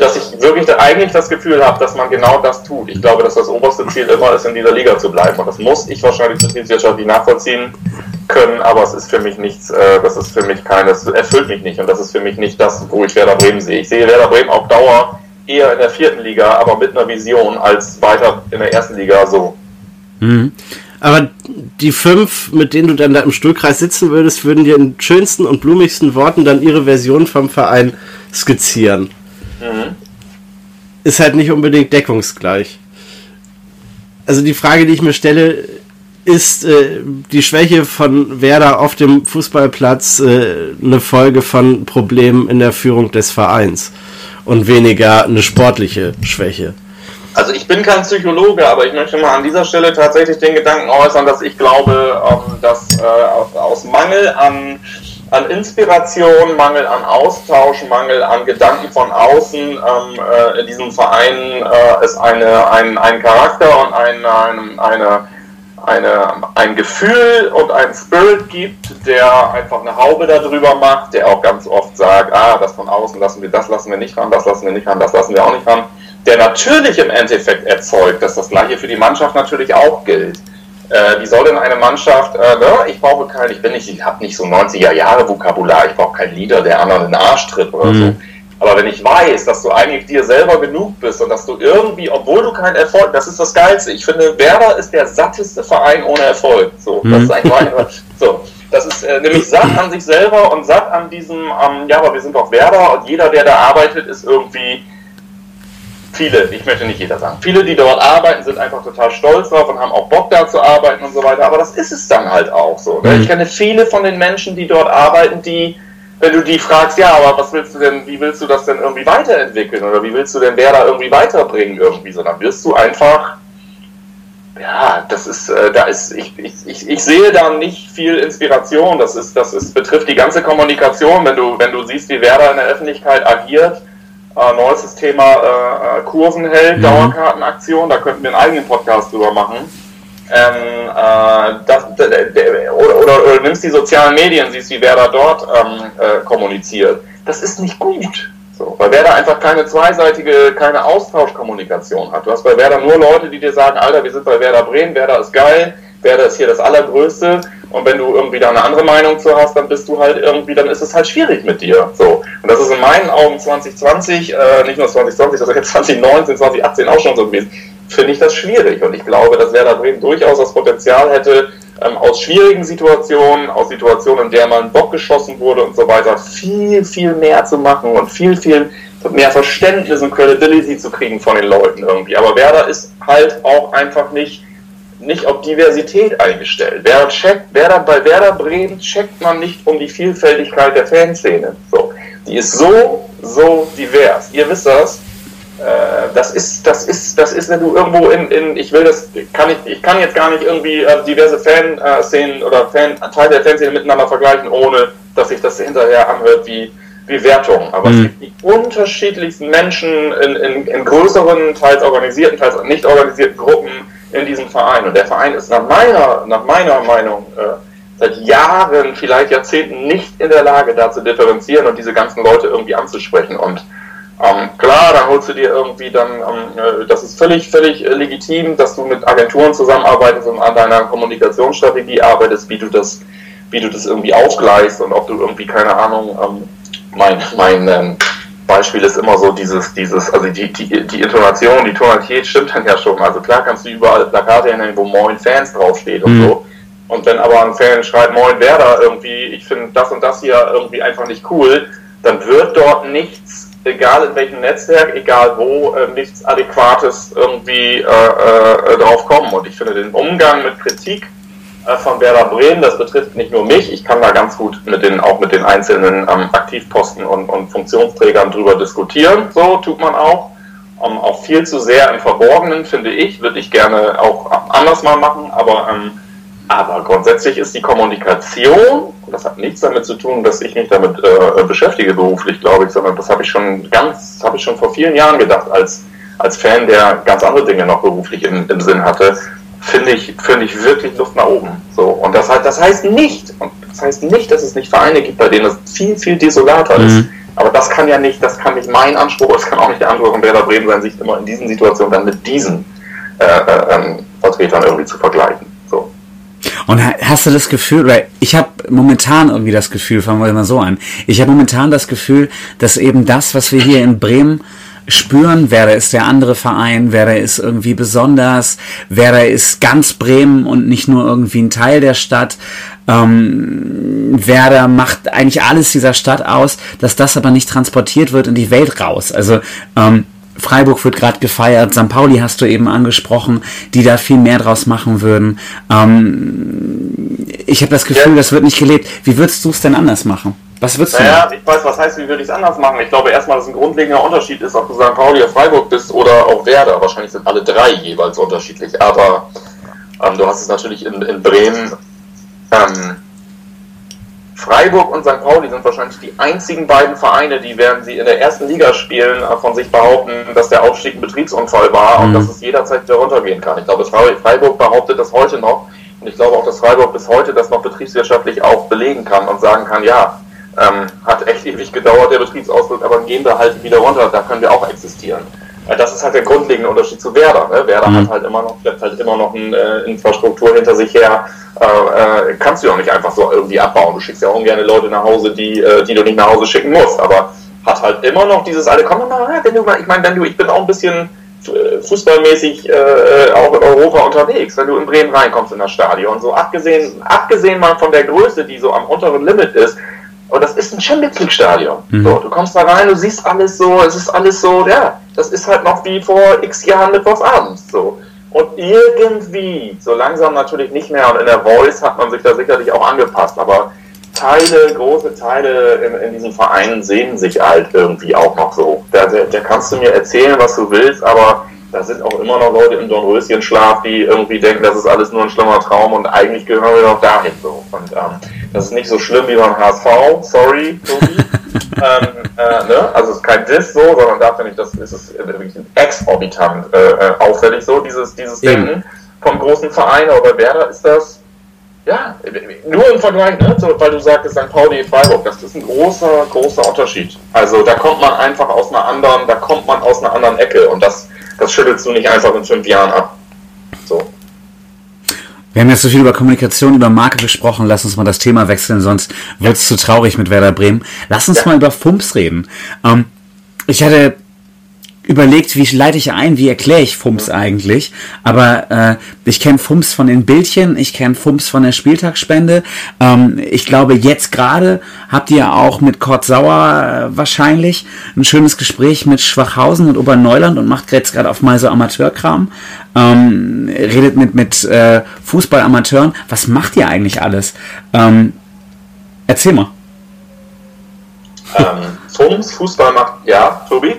D: dass ich wirklich eigentlich das Gefühl habe, dass man genau das tut. Ich glaube, dass das oberste Ziel immer ist, in dieser Liga zu bleiben. Und das muss ich wahrscheinlich betriebswirtschaftlich nachvollziehen können, aber es ist für mich nichts, äh, das ist für mich keines, erfüllt mich nicht und das ist für mich nicht das, wo ich Werder Bremen sehe. Ich sehe Werder Bremen auf Dauer eher in der vierten Liga, aber mit einer Vision als weiter in der ersten Liga so.
C: Mhm. Aber die fünf, mit denen du dann da im Stuhlkreis sitzen würdest, würden dir in schönsten und blumigsten Worten dann ihre Version vom Verein skizzieren. Mhm. Ist halt nicht unbedingt deckungsgleich. Also die Frage, die ich mir stelle, ist äh, die Schwäche von Werder auf dem Fußballplatz äh, eine Folge von Problemen in der Führung des Vereins und weniger eine sportliche Schwäche.
D: Also ich bin kein Psychologe, aber ich möchte mal an dieser Stelle tatsächlich den Gedanken äußern, dass ich glaube, ähm, dass äh, aus Mangel an, an Inspiration, Mangel an Austausch, Mangel an Gedanken von außen ähm, äh, in diesem Verein äh, es eine, ein, ein Charakter und ein, ein, eine eine, ein Gefühl und ein Spirit gibt, der einfach eine Haube darüber macht, der auch ganz oft sagt, ah, das von außen lassen wir, das lassen wir nicht ran, das lassen wir nicht ran, das lassen wir auch nicht ran, der natürlich im Endeffekt erzeugt, dass das gleiche für die Mannschaft natürlich auch gilt. Äh, wie soll denn eine Mannschaft, äh, ne? ich brauche kein, ich bin nicht, ich habe nicht so 90er Jahre Vokabular, ich brauche keinen Leader, der anderen in den Arsch tritt oder mhm. so aber wenn ich weiß, dass du eigentlich dir selber genug bist und dass du irgendwie, obwohl du keinen Erfolg, das ist das Geilste. Ich finde, Werder ist der satteste Verein ohne Erfolg. So, mhm. das ist eigentlich mein, so. Das ist äh, nämlich satt an sich selber und satt an diesem, ähm, ja, aber wir sind doch Werder und jeder, der da arbeitet, ist irgendwie viele, ich möchte nicht jeder sagen, viele, die dort arbeiten, sind einfach total stolz drauf und haben auch Bock da zu arbeiten und so weiter, aber das ist es dann halt auch so. Ne? Mhm. Ich kenne viele von den Menschen, die dort arbeiten, die wenn du die fragst, ja, aber was willst du denn, wie willst du das denn irgendwie weiterentwickeln oder wie willst du denn wer da irgendwie weiterbringen irgendwie so, dann wirst du einfach, ja, das ist, äh, da ist, ich, ich, ich sehe da nicht viel Inspiration, das ist, das ist, betrifft die ganze Kommunikation, wenn du, wenn du siehst, wie Werder in der Öffentlichkeit agiert, äh, neuestes Thema äh, äh Kurven hält, mhm. Dauerkartenaktion, da könnten wir einen eigenen Podcast drüber machen ähm, äh, das, oder, oder, oder, nimmst die sozialen Medien, siehst, wie wer da dort ähm, äh, kommuniziert. Das ist nicht gut. So, weil Werder einfach keine zweiseitige, keine Austauschkommunikation hat. Du hast bei Werder nur Leute, die dir sagen, Alter, wir sind bei Werder Bremen, Werder ist geil, Werder ist hier das Allergrößte. Und wenn du irgendwie da eine andere Meinung zu hast, dann bist du halt irgendwie, dann ist es halt schwierig mit dir. So. Und das ist in meinen Augen 2020, äh, nicht nur 2020, das ist jetzt 2019, 2018 auch schon so gewesen finde ich das schwierig. Und ich glaube, dass Werder Bremen durchaus das Potenzial hätte, ähm, aus schwierigen Situationen, aus Situationen, in der man Bock geschossen wurde und so weiter, viel, viel mehr zu machen und viel, viel mehr Verständnis und Credibility zu kriegen von den Leuten irgendwie. Aber Werder ist halt auch einfach nicht, nicht auf Diversität eingestellt. Werder, checkt, Werder, bei Werder Bremen checkt man nicht um die Vielfältigkeit der Fanszene. So. Die ist so, so divers. Ihr wisst das äh, das ist, das ist, das ist, wenn du irgendwo in, in ich will das, kann ich, ich kann jetzt gar nicht irgendwie äh, diverse Fanszenen oder Fan, Teile der Fanszene miteinander vergleichen, ohne dass sich das hinterher anhört wie, wie Wertung. Aber mhm. es gibt die unterschiedlichsten Menschen in, in, in größeren, teils organisierten, teils nicht organisierten Gruppen in diesem Verein. Und der Verein ist nach meiner, nach meiner Meinung äh, seit Jahren, vielleicht Jahrzehnten nicht in der Lage, da zu differenzieren und diese ganzen Leute irgendwie anzusprechen. Und ähm, klar, dann holst du dir irgendwie dann, ähm, äh, das ist völlig, völlig äh, legitim, dass du mit Agenturen zusammenarbeitest und an deiner Kommunikationsstrategie arbeitest, wie du das, wie du das irgendwie aufgleichst und ob du irgendwie, keine Ahnung, ähm, mein, mein ähm, Beispiel ist immer so dieses, dieses, also die, die, die Intonation, die Tonalität stimmt dann ja schon. Also klar kannst du überall Plakate hinnehmen, wo Moin Fans draufsteht und
B: Mhm.
D: so. Und wenn aber ein Fan schreibt, Moin Werder irgendwie, ich finde das und das hier irgendwie einfach nicht cool, dann wird dort nichts, egal in welchem Netzwerk, egal wo, äh, nichts Adäquates irgendwie äh, äh, drauf kommen. Und ich finde den Umgang mit Kritik von Werder Bremen, das betrifft nicht nur mich, ich kann da ganz gut mit den, auch mit den einzelnen ähm, Aktivposten und, und Funktionsträgern drüber diskutieren, so tut man auch. Ähm, auch viel zu sehr im Verborgenen, finde ich, würde ich gerne auch anders mal machen, aber, ähm, aber grundsätzlich ist die Kommunikation, und das hat nichts damit zu tun, dass ich mich damit äh, beschäftige beruflich, glaube ich, sondern das habe ich schon ganz, habe ich schon vor vielen Jahren gedacht, als, als Fan, der ganz andere Dinge noch beruflich im, im Sinn hatte, finde ich, finde ich wirklich Luft nach oben. So. Und das, heißt- das heißt nicht, und das heißt nicht, dass es nicht Vereine gibt, bei denen es viel, viel desolater ist.
B: Mhm.
D: Aber das kann ja nicht, das kann nicht mein Anspruch, das kann auch nicht der Anspruch von Werder Bremen sein, sich immer in diesen Situationen dann mit diesen äh, äh, ähm, Vertretern irgendwie zu vergleichen. So.
B: Und ha- hast du das Gefühl, oder ich habe momentan irgendwie das Gefühl, fangen wir mal so an, ich habe momentan das Gefühl, dass eben das, was wir hier in Bremen spüren, Werder ist der andere Verein, Werder ist irgendwie besonders, Werder ist ganz Bremen und nicht nur irgendwie ein Teil der Stadt, ähm, Werder macht eigentlich alles dieser Stadt aus, dass das aber nicht transportiert wird in die Welt raus. Also ähm, Freiburg wird gerade gefeiert, St. Pauli hast du eben angesprochen, die da viel mehr draus machen würden. Ähm, ich habe das Gefühl,
D: Ja.
B: das wird nicht gelebt. Wie würdest du es denn anders machen? Was würdest du
D: Naja,
B: machen?
D: ich weiß, was heißt, wie würde ich es anders machen? Ich glaube erstmal, dass ein grundlegender Unterschied ist, ob du St. Pauli oder Freiburg bist oder auch Werder. Wahrscheinlich sind alle drei jeweils unterschiedlich. Aber ähm, du hast es natürlich in, in Bremen. Ähm, Freiburg und St. Pauli sind wahrscheinlich die einzigen beiden Vereine, die, während sie in der ersten Liga spielen, äh, von sich behaupten, dass der Aufstieg ein Betriebsunfall war und
B: Mhm.
D: dass es jederzeit wieder runtergehen kann. Ich glaube, Fre- Freiburg behauptet das heute noch. Und ich glaube auch, dass Freiburg bis heute das noch betriebswirtschaftlich auch belegen kann und sagen kann, ja, ähm, hat echt ewig gedauert, der Betriebsausflug, aber gehen wir halt wieder runter, da können wir auch existieren. Das ist halt der grundlegende Unterschied zu Werder. Ne? Werder
B: Mhm.
D: hat halt immer noch, schleppt halt immer noch eine äh, Infrastruktur hinter sich her. Äh, äh, kannst du ja nicht einfach so irgendwie abbauen. Du schickst ja auch ungern Leute nach Hause, die, äh, die du nicht nach Hause schicken musst. Aber hat halt immer noch dieses alte, komm mal, wenn du mal, ich meine, wenn du, ich bin auch ein bisschen äh, fußballmäßig äh, auch in Europa unterwegs, wenn du in Bremen reinkommst in das Stadion. So abgesehen, abgesehen mal von der Größe, die so am unteren Limit ist, aber das ist ein Champions League Stadion.
B: Mhm.
D: So, du kommst da rein, du siehst alles so, es ist alles so, ja, das ist halt noch wie vor x Jahren mittwochsabends so. Und irgendwie, so langsam natürlich nicht mehr, und in der Voice hat man sich da sicherlich auch angepasst, aber Teile, große Teile in, in diesen Vereinen sehen sich halt irgendwie auch noch so. Da, da, da kannst du mir erzählen, was du willst, aber da sind auch immer noch Leute im Dornröschenschlaf, die irgendwie denken, das ist alles nur ein schlimmer Traum und eigentlich gehören wir noch dahin so. Und ähm, das ist nicht so schlimm wie beim HSV, sorry, Tobi. ähm, äh, ne? Also es ist kein Diss so, sondern da finde ich, das ist es wirklich exorbitant äh, äh, auffällig so, dieses, dieses
B: Eben.
D: Denken vom großen Verein, aber bei Werder ist das ja, nur im Vergleich, ne, so, weil du sagtest St. Pauli, Freiburg, das ist ein großer, großer Unterschied. Also da kommt man einfach aus einer anderen, da kommt man aus einer anderen Ecke und das, das schüttelst du nicht einfach in fünf Jahren ab. So.
B: Wir haben jetzt so viel über Kommunikation, über Marke gesprochen. Lass uns mal das Thema wechseln, sonst wird es zu traurig mit Werder Bremen. Lass uns
D: Ja.
B: mal über Fumps reden. Ähm, ich hatte überlegt, wie leite ich ein, wie erkläre ich Fumps eigentlich. Aber äh, ich kenne Fumps von den Bildchen, ich kenne Fumps von der Spieltagsspende. Ähm, ich glaube, jetzt gerade habt ihr auch mit Kurt Sauer äh, wahrscheinlich ein schönes Gespräch mit Schwachhausen und Oberneuland und macht jetzt gerade auf mal so Amateurkram. Ähm, redet mit, mit äh, Fußballamateuren. Was macht ihr eigentlich alles? Ähm, erzähl mal.
D: Ähm, Fums, Fußball macht, ja, Tobi?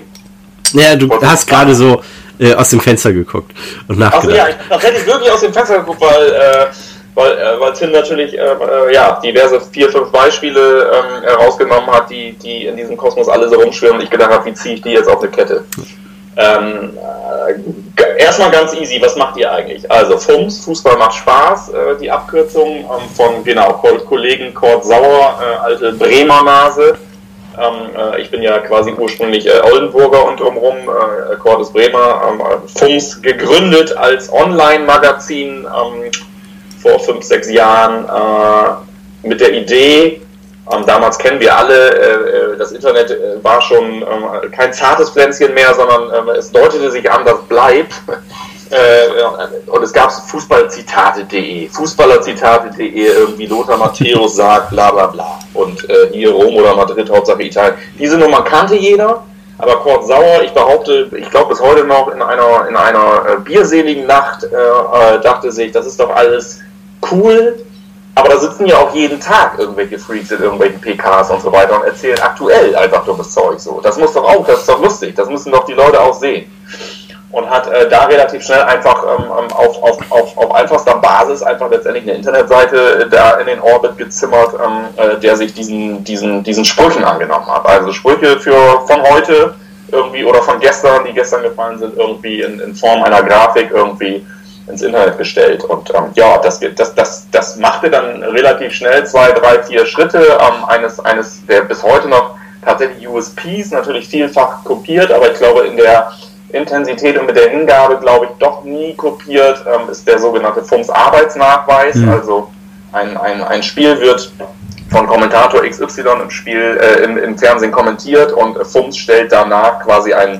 C: Naja, du
D: Wollte
C: hast gerade so äh, aus dem Fenster geguckt und
D: Achso,
C: nachgedacht.
D: ja, ich, hätte ich wirklich aus dem Fenster geguckt, weil, äh, weil, äh, weil Tim natürlich äh, äh, ja, diverse vier, fünf Beispiele ähm, rausgenommen hat, die, die in diesem Kosmos alle so rumschwirren und ich gedacht habe, wie ziehe ich die jetzt auf eine Kette? Ähm, äh, erstmal ganz easy, was macht ihr eigentlich? Also FUMS, Fußball macht Spaß, äh, die Abkürzung ähm, von genau Ko- Kollegen Kurt Sauer, alte Bremer Nase. Ähm, äh, ich bin ja quasi ursprünglich äh, Oldenburger und drumherum, äh, ist Bremer, ähm, äh, FUMS gegründet als Online-Magazin ähm, vor fünf, sechs Jahren äh, mit der Idee, Ähm, damals kennen wir alle, äh, das Internet äh, war schon ähm, kein zartes Pflänzchen mehr, sondern ähm, es deutete sich an, das bleibt. Äh, und es gab Fußballzitate.de, Fußballerzitate.de, irgendwie Lothar Matthäus sagt bla bla bla. Und äh, hier Rom oder Madrid, Hauptsache Italien. Diese Nummer kannte jeder, aber Kurt Sauer, ich behaupte, ich glaube bis heute noch in einer, in einer äh, bierseligen Nacht äh, dachte sich, das ist doch alles cool, aber da sitzen ja auch jeden Tag irgendwelche Freaks in irgendwelchen PKs und so weiter und erzählen aktuell einfach dummes Zeug so. Das muss doch auch, das ist doch lustig, das müssen doch die Leute auch sehen. Und hat äh, da relativ schnell einfach ähm, ähm auf, auf, auf, auf einfachster Basis einfach letztendlich eine Internetseite äh, da in den Orbit gezimmert, ähm, äh, der sich diesen, diesen, diesen Sprüchen angenommen hat. Also Sprüche für von heute irgendwie oder von gestern, die gestern gefallen sind, irgendwie in, in Form einer Grafik irgendwie ins Internet gestellt. Und ähm, ja, das, das, das, das machte dann relativ schnell zwei, drei, vier Schritte ähm, eines, eines der bis heute noch tatsächlich USPs, natürlich vielfach kopiert, aber ich glaube in der Intensität und mit der Hingabe, glaube ich, doch nie kopiert, ähm, ist der sogenannte FUMS Arbeitsnachweis. Mhm. Also ein, ein, ein Spiel wird von Kommentator XY im Spiel, äh, im, im Fernsehen kommentiert und FUMS stellt danach quasi einen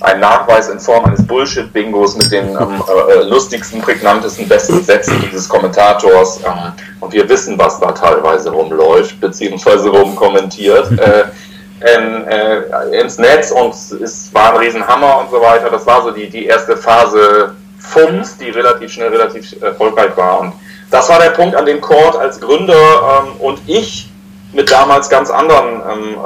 D: ein Nachweis in Form eines Bullshit-Bingos mit den ähm, äh, lustigsten, prägnantesten, besten Sätzen dieses Kommentators. Ähm, und wir wissen, was da teilweise rumläuft, beziehungsweise rumkommentiert. Äh, in, äh, ins Netz und es war ein Riesenhammer und so weiter. Das war so die, die erste Phase FUMS, die relativ schnell relativ erfolgreich war. Und das war der Punkt, an dem Cord als Gründer ähm, und ich mit damals ganz anderen ähm,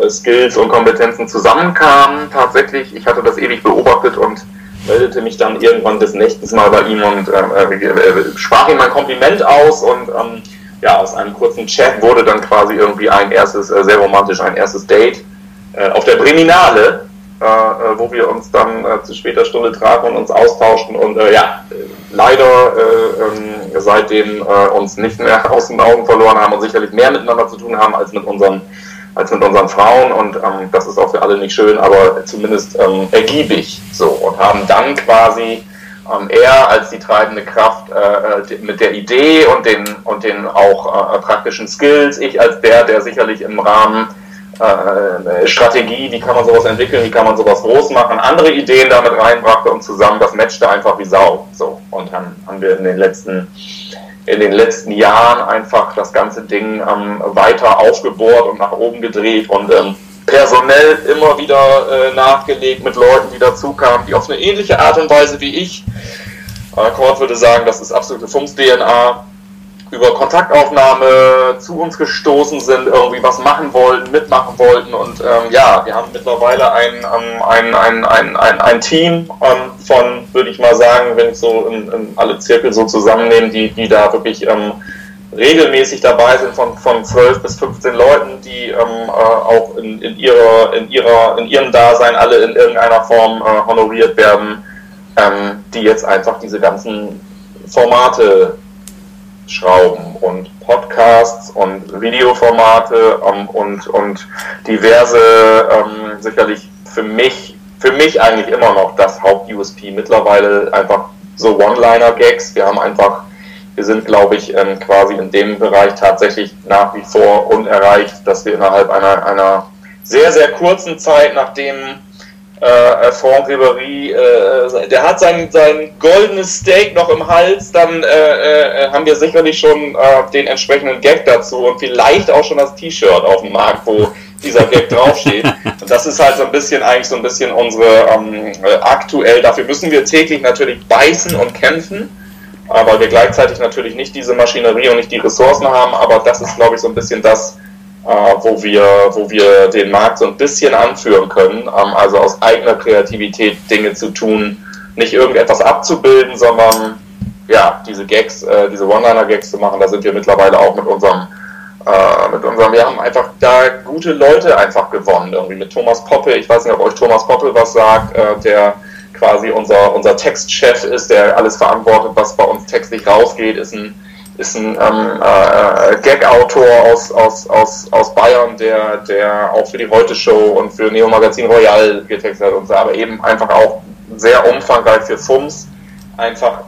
D: äh, äh, Skills und Kompetenzen zusammenkamen. Tatsächlich, ich hatte das ewig beobachtet und meldete mich dann irgendwann des Nächtens mal bei ihm und äh, äh, äh, sprach ihm mein Kompliment aus und ähm, ja, aus einem kurzen Chat wurde dann quasi irgendwie ein erstes, äh, sehr romantisch, ein erstes Date auf der Breminale äh, äh, wo wir uns dann äh, zu später Stunde trafen und uns austauschten und äh, ja, leider äh, ähm, seitdem äh, uns nicht mehr aus den Augen verloren haben und sicherlich mehr miteinander zu tun haben als mit unseren als mit unseren Frauen und ähm, das ist auch für alle nicht schön, aber zumindest ähm, ergiebig so und haben dann quasi ähm, er als die treibende Kraft äh, mit der Idee und den und den auch äh, praktischen Skills, ich als der, der sicherlich im Rahmen äh, Strategie, wie kann man sowas entwickeln, wie kann man sowas groß machen, andere Ideen damit reinbrachte und zusammen, das matchte einfach wie Sau. So. Und dann haben wir in den letzten, in den letzten Jahren einfach das ganze Ding ähm, weiter aufgebohrt und nach oben gedreht und ähm, personell immer wieder äh, nachgelegt mit Leuten, die dazukamen, die auf eine ähnliche Art und Weise wie ich, äh, Kort würde sagen, das ist absolute Funks-DNA, über Kontaktaufnahme zu uns gestoßen sind, irgendwie was machen wollten, mitmachen wollten. Und ähm, ja, wir haben mittlerweile ein, ähm, ein, ein, ein, ein, ein Team ähm, von, würde ich mal sagen, wenn ich so in, in alle Zirkel so zusammennehme, die, die da wirklich ähm, regelmäßig dabei sind von, von 12 bis 15 Leuten, die ähm, äh, auch in, in, ihrer, in, ihrer, in ihrem Dasein alle in irgendeiner Form äh, honoriert werden, ähm, die jetzt einfach diese ganzen Formate schrauben und Podcasts und Videoformate ähm, und, und diverse, ähm, sicherlich für mich, für mich eigentlich immer noch das Haupt-USP. Mittlerweile einfach so One-Liner-Gags. Wir haben einfach, wir sind, glaube ich, ähm, quasi in dem Bereich tatsächlich nach wie vor unerreicht, dass wir innerhalb einer, einer sehr, sehr kurzen Zeit, nachdem äh, Franck Ribéry, äh, der hat sein, sein goldenes Steak noch im Hals, dann äh, äh, haben wir sicherlich schon äh, den entsprechenden Gag dazu und vielleicht auch schon das T-Shirt auf dem Markt, wo dieser Gag draufsteht. Und das ist halt so ein bisschen eigentlich so ein bisschen unsere ähm, äh, aktuell, dafür müssen wir täglich natürlich beißen und kämpfen, weil wir gleichzeitig natürlich nicht diese Maschinerie und nicht die Ressourcen haben, aber das ist, glaube ich, so ein bisschen das, äh, wo, wir, wo wir den Markt so ein bisschen anführen können, ähm, also aus eigener Kreativität Dinge zu tun, nicht irgendetwas abzubilden, sondern ja, diese Gags, äh, diese One-Liner-Gags zu machen, da sind wir mittlerweile auch mit unserem, äh, mit unserem, wir haben einfach da gute Leute einfach gewonnen, irgendwie mit Thomas Poppe, ich weiß nicht, ob euch Thomas Poppe was sagt, der quasi unser, unser Textchef ist, der alles verantwortet, was bei uns textlich rausgeht, ist ein ist ein ähm, äh, Gag-Autor aus, aus, aus, aus Bayern, der, der auch für die Heute-Show und für Neo Magazin Royal getextet hat und so, aber eben einfach auch sehr umfangreich für FUMS einfach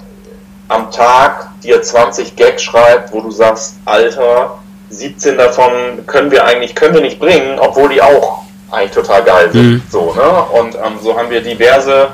D: am Tag dir 20 Gags schreibt, wo du sagst, Alter, 17 davon können wir eigentlich, können wir nicht bringen, obwohl die auch eigentlich total geil sind.
B: Mhm.
D: So, ne? Und ähm, so haben wir diverse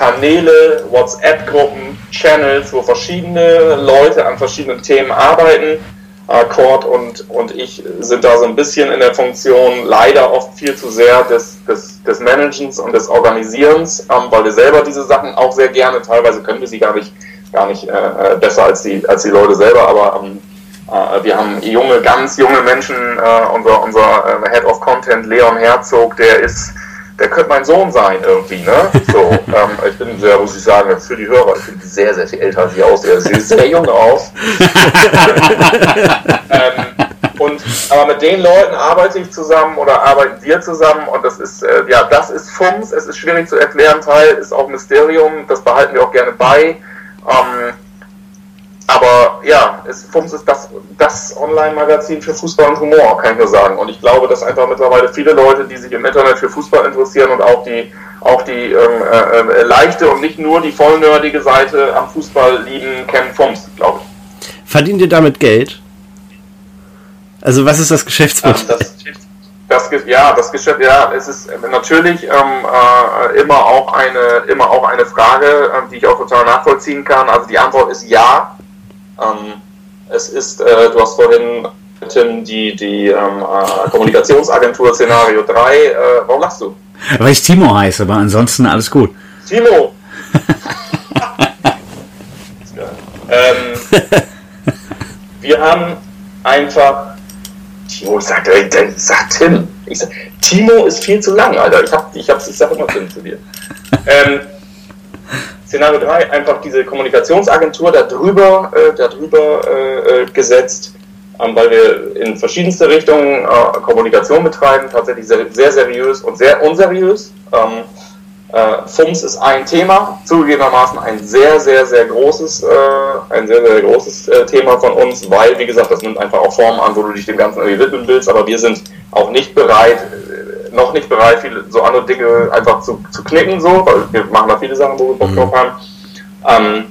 D: Kanäle, WhatsApp-Gruppen, Channels, wo verschiedene Leute an verschiedenen Themen arbeiten. Äh, Cord und, und ich sind da so ein bisschen in der Funktion, leider oft viel zu sehr des, des, des Managens und des Organisierens, ähm, weil wir selber diese Sachen auch sehr gerne, teilweise können wir sie gar nicht, gar nicht äh, äh besser als die, als die Leute selber, aber ähm, äh, wir haben junge, ganz junge Menschen, äh, unser, unser äh, Head of Content, Leon Herzog, der ist der könnte mein Sohn sein irgendwie, ne? So, ähm, ich bin sehr, muss ich sagen, für die Hörer, ich bin sehr, sehr viel älter als ich aussehe. Er sieht sehr jung aus. ähm, und, aber mit den Leuten arbeite ich zusammen oder arbeiten wir zusammen und das ist, äh, ja, das ist FUMS, es ist schwierig zu erklären, Teil ist auch Mysterium, das behalten wir auch gerne bei. Ähm, aber ja, es, FUMS ist das, das Online-Magazin für Fußball und Humor, kann ich nur sagen. Und ich glaube, dass einfach mittlerweile viele Leute, die sich im Internet für Fußball interessieren und auch die, auch die ähm, äh, äh leichte und nicht nur die vollnerdige Seite am Fußball lieben, kennen FUMS, glaube ich.
C: Verdient ihr damit Geld? Also was ist das Geschäftsmodell?
D: Das, das, ja, das Geschäft, ja, es ist natürlich ähm, äh, immer auch eine, immer auch eine Frage, äh, die ich auch total nachvollziehen kann. Also die Antwort ist ja. Ähm, es ist, äh, du hast vorhin Tim, die, die ähm, äh, Kommunikationsagentur Szenario 3. Äh, warum lachst du?
B: Weil ich Timo heiße, aber ansonsten alles gut.
D: Timo! ähm, wir haben einfach. Timo sagt, ey, sag Tim. Ich sag, Timo ist viel zu lang, Alter. Ich, hab, ich, hab's, ich sag immer Tim zu dir. Ähm, Szenario 3 einfach diese Kommunikationsagentur darüber, äh, darüber äh, äh, gesetzt, ähm, weil wir in verschiedenste Richtungen äh, Kommunikation betreiben, tatsächlich sehr, sehr seriös und sehr unseriös. Ähm, äh, FUMS ist ein Thema, zugegebenermaßen ein sehr, sehr, sehr großes, äh, ein sehr, sehr großes Thema von uns, weil, wie gesagt, das nimmt einfach auch Formen an, wo du dich dem Ganzen irgendwie widmen willst, aber wir sind auch nicht bereit, noch nicht bereit, viele so andere Dinge einfach zu, zu knicken, so, weil wir machen da viele Sachen, wo wir Bock drauf haben. Ähm,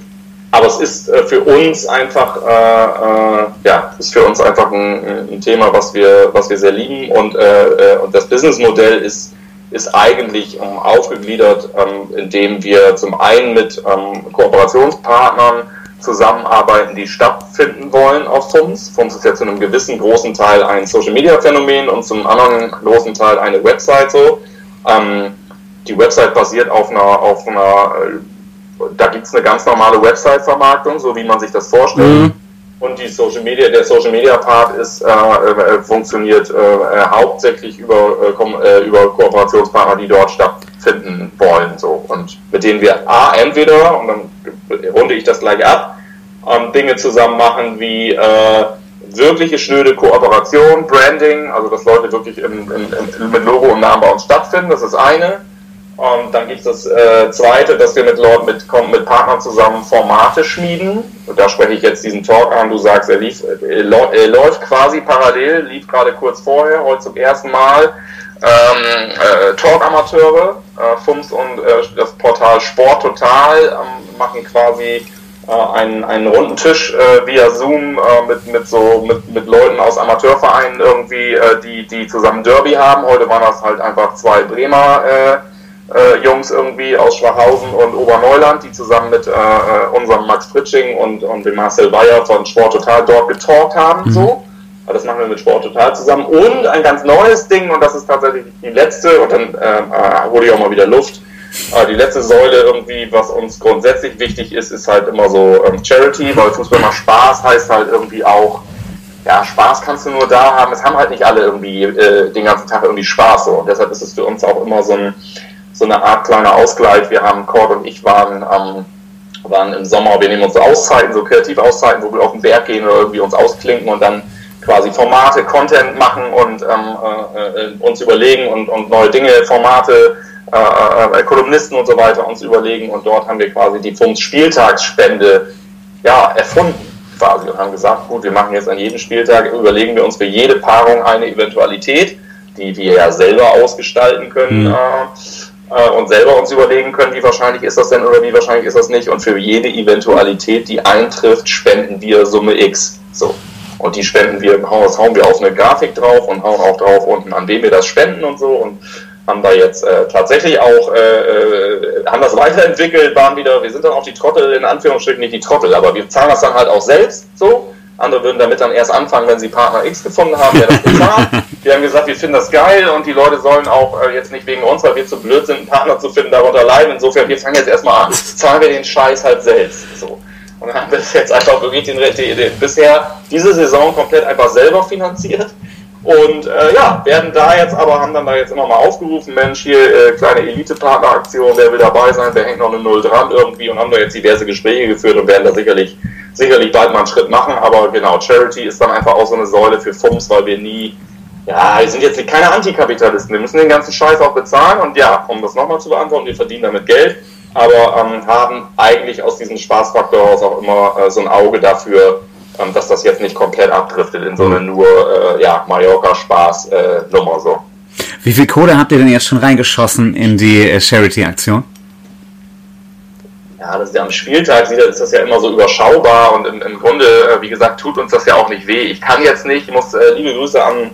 D: aber es ist äh, für uns einfach, äh, äh, ja, ist für uns einfach ein, ein, Thema, was wir, was wir sehr lieben und, äh, äh und das Businessmodell ist, ist eigentlich ähm, aufgegliedert, ähm, indem wir zum einen mit ähm, Kooperationspartnern zusammenarbeiten, die stattfinden wollen auf FUMS. FUMS ist ja zu einem gewissen großen Teil ein Social Media Phänomen und zum anderen großen Teil eine Website so. Ähm, die Website basiert auf einer, auf einer, äh, da gibt es eine ganz normale Website-Vermarktung, so wie man sich das vorstellt. Mhm. Und die Social Media, der Social Media Part ist, äh, äh, funktioniert äh, hauptsächlich über, äh, über Kooperationspartner, die dort stattfinden wollen. So. Und mit denen wir A, entweder, und dann runde ich das gleich ab, ähm, Dinge zusammen machen wie äh, wirkliche schnöde Kooperation, Branding, also dass Leute wirklich im, im, im, mit Logo und Namen bei uns stattfinden, das ist eine. Und dann gibt es das äh, zweite, dass wir mit Leuten, mit, mit Partnern zusammen Formate schmieden. Und da spreche ich jetzt diesen Talk an. Du sagst, er, lief, äh, läuft quasi parallel, lief gerade kurz vorher, heute zum ersten Mal. Ähm, äh, Talk-Amateure, äh, FUMS und äh, das Portal Sport Total ähm, machen quasi äh, einen, einen runden Tisch äh, via Zoom äh, mit, mit so mit, mit Leuten aus Amateurvereinen irgendwie, äh, die, die zusammen Derby haben. Heute waren das halt einfach zwei Bremer äh, Jungs irgendwie aus Schwachhausen und Oberneuland, die zusammen mit äh, äh unserem Max Fritsching und, und dem Marcel Weyer von Sport Total dort getalkt haben. Mhm. So. Das machen wir mit Sport Total zusammen. Und ein ganz neues Ding, und das ist tatsächlich die letzte, und dann äh, äh hole ich auch mal wieder Luft. Äh, die letzte Säule irgendwie, was uns grundsätzlich wichtig ist, ist halt immer so ähm, Charity, weil Fußball macht Spaß, heißt halt irgendwie auch, ja, Spaß kannst du nur da haben. Es haben halt nicht alle irgendwie äh, den ganzen Tag irgendwie Spaß. So. Und deshalb ist es für uns auch immer so ein so eine Art kleiner Ausgleich. Wir haben, Cord und ich waren, ähm, waren im Sommer, wir nehmen uns so Auszeiten, so kreative Auszeiten, wo wir auf den Berg gehen oder irgendwie uns ausklinken und dann quasi Formate, Content machen und ähm, äh, äh uns überlegen und, und neue Dinge, Formate, äh, äh, Kolumnisten und so weiter uns überlegen und dort haben wir quasi die FUMS Spieltagsspende ja, erfunden quasi und haben gesagt, gut, wir machen jetzt an jedem Spieltag, überlegen wir uns für jede Paarung eine Eventualität, die wir ja selber ausgestalten können. Mhm. Äh, und selber uns überlegen können, wie wahrscheinlich ist das denn oder wie wahrscheinlich ist das nicht. Und für jede Eventualität, die eintrifft, spenden wir Summe X. So. Und die spenden wir, das hauen wir auf eine Grafik drauf und hauen auch drauf unten, an wem wir das spenden und so. Und haben da jetzt äh, tatsächlich auch, äh, äh, haben das weiterentwickelt, waren wieder, wir sind dann auch die Trottel, in Anführungsstrichen nicht die Trottel, aber wir zahlen das dann halt auch selbst so. Andere würden damit dann erst anfangen, wenn sie Partner X gefunden haben, der das bezahlt. wir haben gesagt, wir finden das geil und die Leute sollen auch äh, jetzt nicht wegen uns, weil wir zu blöd sind, einen Partner zu finden, darunter leiden. Insofern, wir fangen jetzt erstmal an. Zahlen wir den Scheiß halt selbst. So. Und dann haben wir das jetzt einfach wirklich den, den, den, bisher diese Saison komplett einfach selber finanziert. Und äh, ja, werden da jetzt aber, haben dann da jetzt immer mal aufgerufen, Mensch, hier äh, kleine Elite-Partner-Aktion, wer will dabei sein, wer hängt noch eine Null dran irgendwie und haben da jetzt diverse Gespräche geführt und werden da sicherlich, sicherlich bald mal einen Schritt machen. Aber genau, Charity ist dann einfach auch so eine Säule für FUMS, weil wir nie, ja, wir sind jetzt keine Antikapitalisten, wir müssen den ganzen Scheiß auch bezahlen und ja, um das nochmal zu beantworten, wir verdienen damit Geld aber ähm, haben eigentlich aus diesem Spaßfaktor heraus auch immer äh, so ein Auge dafür, ähm, dass das jetzt nicht komplett abdriftet in so eine nur äh, ja, Mallorca-Spaß-Nummer äh, so.
B: Wie viel Kohle habt ihr denn jetzt schon reingeschossen in die äh, Charity-Aktion?
D: Ja, das ist ja am Spieltag ist das ja immer so überschaubar und im, im Grunde, äh, wie gesagt, tut uns das ja auch nicht weh. Ich kann jetzt nicht, ich muss äh, liebe Grüße an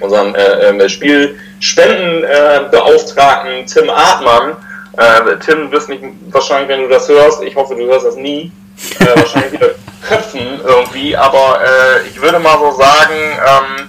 D: unseren äh, Spielspendenbeauftragten Tim Artmann, äh, Tim, wirst mich wahrscheinlich, wenn du das hörst, ich hoffe, du hörst das nie, äh, wahrscheinlich wieder köpfen irgendwie, aber äh, ich würde mal so sagen, ähm,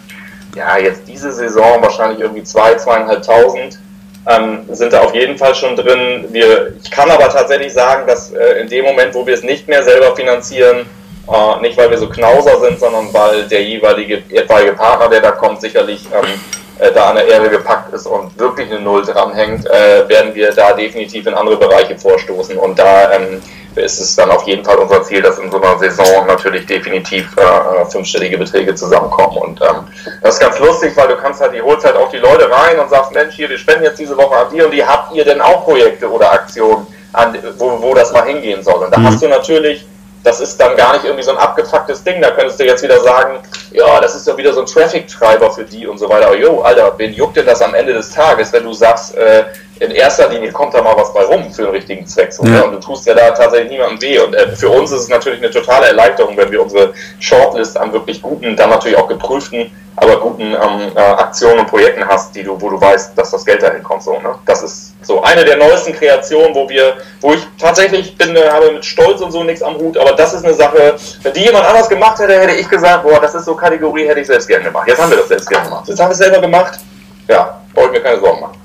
D: ja, jetzt diese Saison wahrscheinlich irgendwie zwei, zweieinhalbtausend ähm, sind da auf jeden Fall schon drin. Wir, ich kann aber tatsächlich sagen, dass äh, in dem Moment, wo wir es nicht mehr selber finanzieren, äh, nicht weil wir so Knauser sind, sondern weil der jeweilige, etwaige Partner, der da kommt, sicherlich ähm, äh, da an der Erde gepackt ist und wirklich eine Null dranhängt, äh, werden wir da definitiv in andere Bereiche vorstoßen. Und da ähm, ist es dann auf jeden Fall unser Ziel, dass in so einer Saison natürlich definitiv äh, fünfstellige Beträge zusammenkommen. Und ähm, das ist ganz lustig, weil du kannst halt, die holst halt auch die Leute rein und sagst, Mensch, hier, wir spenden jetzt diese Woche an dir und die habt ihr denn auch Projekte oder Aktionen, an, wo, wo das mal hingehen soll. Und da mhm. hast du natürlich das ist dann gar nicht irgendwie so ein abgefucktes Ding. Da könntest du jetzt wieder sagen, ja, das ist ja wieder so ein Traffic-Treiber für die und so weiter. Aber jo, Alter, wen juckt denn das am Ende des Tages, wenn du sagst, äh, in erster Linie kommt da mal was bei rum für den richtigen Zweck. So, ja. Ne? Und du tust ja da tatsächlich niemandem weh. Und äh, für uns ist es natürlich eine totale Erleichterung, wenn wir unsere Shortlist an wirklich guten, dann natürlich auch geprüften, aber guten ähm, äh, Aktionen und Projekten hast, die du, wo du weißt, dass das Geld dahin kommt. So, ne? Das ist so eine der neuesten Kreationen, wo wir, wo ich tatsächlich bin, äh, habe mit Stolz und so nichts am Hut, aber das ist eine Sache, wenn die jemand anders gemacht hätte, hätte ich gesagt, boah, das ist so Kategorie, hätte ich selbst gerne gemacht. Jetzt haben wir das selbst gerne gemacht. Jetzt haben wir es selber gemacht. Ja, brauche ich mir keine Sorgen machen.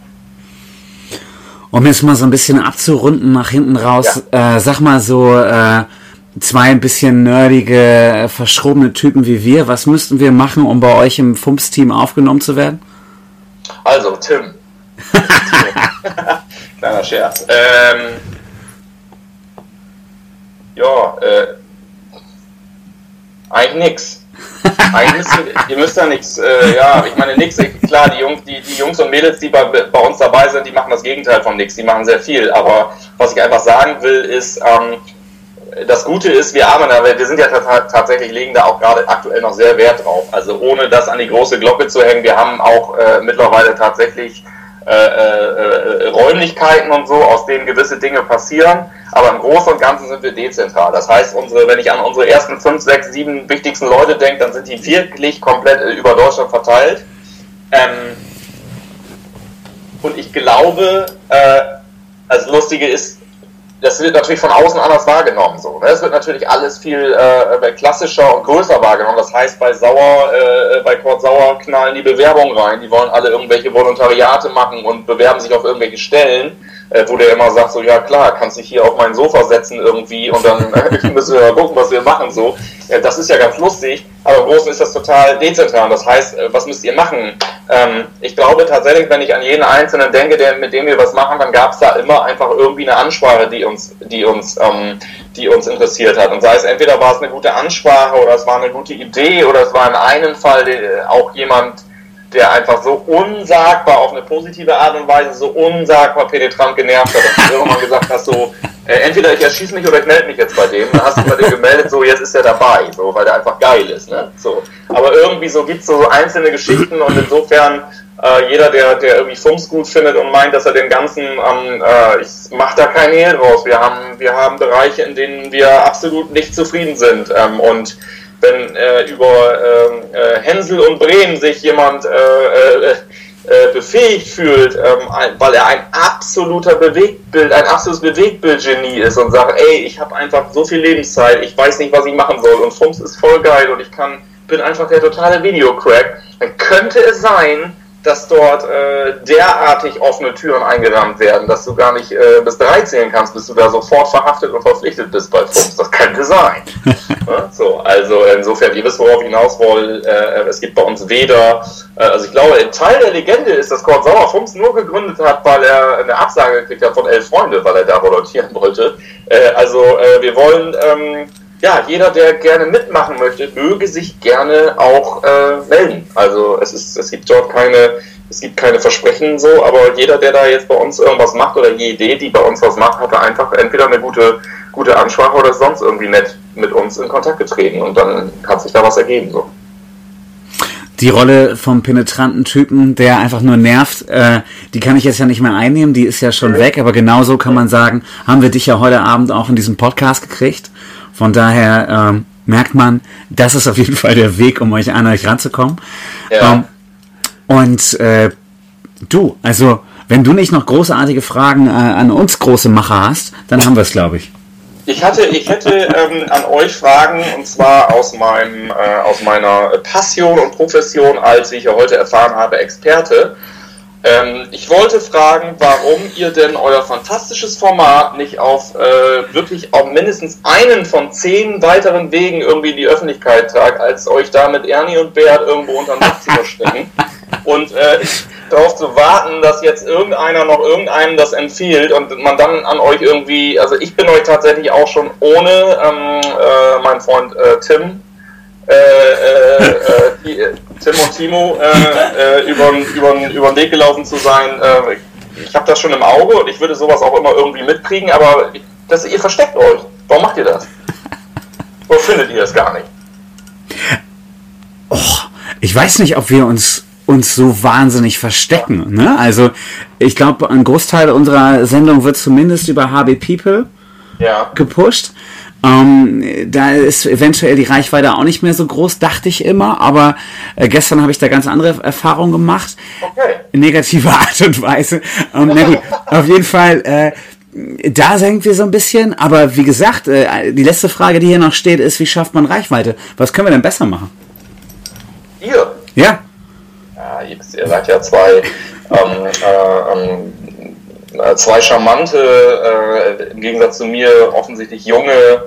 B: Um jetzt mal so ein bisschen abzurunden nach hinten raus, ja. äh, sag mal so, äh, zwei ein bisschen nerdige, äh, verschrobene Typen wie wir, was müssten wir machen, um bei euch im FUMS-Team aufgenommen zu werden?
D: Also, Tim. Kleiner Scherz. Ähm, ja, äh, eigentlich nix. Eigentlich ihr, müsst ja nichts, äh, ja, ich meine nix, klar, die, Jungs, die, die Jungs und Mädels, die bei, bei uns dabei sind, die machen das Gegenteil von nix, die machen sehr viel, aber was ich einfach sagen will, ist, ähm, das Gute ist, wir arbeiten da, wir sind ja tatsächlich, legen da auch gerade aktuell noch sehr Wert drauf. Also ohne das an die große Glocke zu hängen, wir haben auch äh, mittlerweile tatsächlich äh, äh, Räumlichkeiten und so, aus denen gewisse Dinge passieren. Aber im Großen und Ganzen sind wir dezentral. Das heißt, unsere, wenn ich an unsere ersten fünf, sechs, sieben wichtigsten Leute denke, dann sind die wirklich komplett äh, über Deutschland verteilt. Ähm, und ich glaube, äh, das Lustige ist, das wird natürlich von außen anders wahrgenommen. So, ne? Es wird natürlich alles viel äh, klassischer und größer wahrgenommen. Das heißt, bei Sauer, äh, bei Kurt Sauer knallen die Bewerbungen rein. Die wollen alle irgendwelche Volontariate machen und bewerben sich auf irgendwelche Stellen wo der immer sagt, so ja klar, kannst dich hier auf mein Sofa setzen irgendwie und dann äh, müssen wir mal gucken, was wir machen. So, äh, das ist ja ganz lustig, aber im Großen ist das total dezentral. Das heißt, äh, was müsst ihr machen? Ähm, ich glaube tatsächlich, wenn ich an jeden Einzelnen denke, der, mit dem wir was machen, dann gab es da immer einfach irgendwie eine Ansprache, die uns, die uns, ähm, die uns interessiert hat. Und sei es entweder war es eine gute Ansprache oder es war eine gute Idee oder es war in einem Fall äh, auch jemand der einfach so unsagbar auf eine positive Art und Weise so unsagbar penetrant genervt hat, dass du irgendwann gesagt hast, so, äh, entweder ich erschieße mich oder ich melde mich jetzt bei dem. Dann hast du bei dem gemeldet, so, jetzt ist er dabei, so, weil der einfach geil ist, ne? So. Aber irgendwie so gibt es so einzelne Geschichten und insofern, äh, jeder, der, der irgendwie Fums gut findet und meint, dass er den ganzen, ähm, äh, ich mach da kein Hehl draus. Wir haben, wir haben Bereiche, in denen wir absolut nicht zufrieden sind. Ähm, und wenn äh, über ähm, äh, Hänsel und Bremen sich jemand äh, äh, äh, befähigt fühlt, ähm, weil er ein absoluter Bewegtbild, ein absolutes Bewegtbildgenie ist und sagt, ey, ich habe einfach so viel Lebenszeit, ich weiß nicht, was ich machen soll und Fums ist voll geil und ich kann, bin einfach der totale Videocrack, dann könnte es sein, dass dort äh, derartig offene Türen eingerammt werden, dass du gar nicht äh, bis drei zählen kannst, bis du da sofort verhaftet und verpflichtet bist bei Fums. Das könnte sein. ja, so, also insofern, ihr wisst, worauf ich hinaus will. Äh, es gibt bei uns weder, äh, also ich glaube, ein Teil der Legende ist, dass Kurt Sauer Fums nur gegründet hat, weil er eine Absage gekriegt hat von elf Freunde, weil er da volontieren wollte. Äh, also äh, wir wollen ähm, ja, jeder, der gerne mitmachen möchte, möge sich gerne auch äh, melden. Also es ist, es gibt dort keine, es gibt keine Versprechen so, aber jeder, der da jetzt bei uns irgendwas macht oder jede Idee, die bei uns was macht, hat einfach entweder eine gute, gute Ansprache oder sonst irgendwie nett mit uns in Kontakt getreten und dann hat sich da was ergeben so.
B: Die Rolle vom penetranten Typen, der einfach nur nervt, äh, die kann ich jetzt ja nicht mehr einnehmen, die ist ja schon mhm. weg, aber genauso kann man sagen, haben wir dich ja heute Abend auch in diesem Podcast gekriegt. Von daher ähm, merkt man, das ist auf jeden Fall der Weg, um euch an euch ranzukommen. Ja. Ähm, und äh, du, also wenn du nicht noch großartige Fragen äh, an uns große Macher hast, dann haben wir es, glaube ich.
D: Ich hatte, ich hätte ähm, an euch Fragen und zwar aus meinem, äh, aus meiner Passion und Profession als, wie ich ja heute erfahren habe, Experte. Ähm, ich wollte fragen, warum ihr denn euer fantastisches Format nicht auf äh, wirklich auf mindestens einen von zehn weiteren Wegen irgendwie in die Öffentlichkeit tragt, als euch da mit Ernie und Bert irgendwo unter Nacht zu verstecken? Und äh, darauf zu warten, dass jetzt irgendeiner noch irgendeinem das empfiehlt und man dann an euch irgendwie, also ich bin euch tatsächlich auch schon ohne ähm, äh, meinen Freund äh, Tim äh, äh, äh, Tim und Timo äh, äh, über, über, über den Weg gelaufen zu sein. Äh, ich habe das schon im Auge und ich würde sowas auch immer irgendwie mitkriegen, aber das, ihr versteckt euch. Warum macht ihr das? Wo findet ihr das gar nicht?
B: Oh, ich weiß nicht, ob wir uns uns so wahnsinnig verstecken. Ne? Also ich glaube, ein Großteil unserer Sendung wird zumindest über HB People ja. gepusht. Ähm, da ist eventuell die Reichweite auch nicht mehr so groß, dachte ich immer, aber äh, gestern habe ich da ganz andere Erfahrungen gemacht. Okay. Negative Art und Weise. Ähm, na gut, auf jeden Fall, äh, da senken wir so ein bisschen, aber wie gesagt, äh, die letzte Frage, die hier noch steht, ist, wie schafft man Reichweite? Was können wir denn besser machen?
D: Ihr?
B: Ja.
D: Ja, ihr seid ja zwei, ähm, äh, ähm, äh, zwei charmante, äh, im Gegensatz zu mir offensichtlich junge,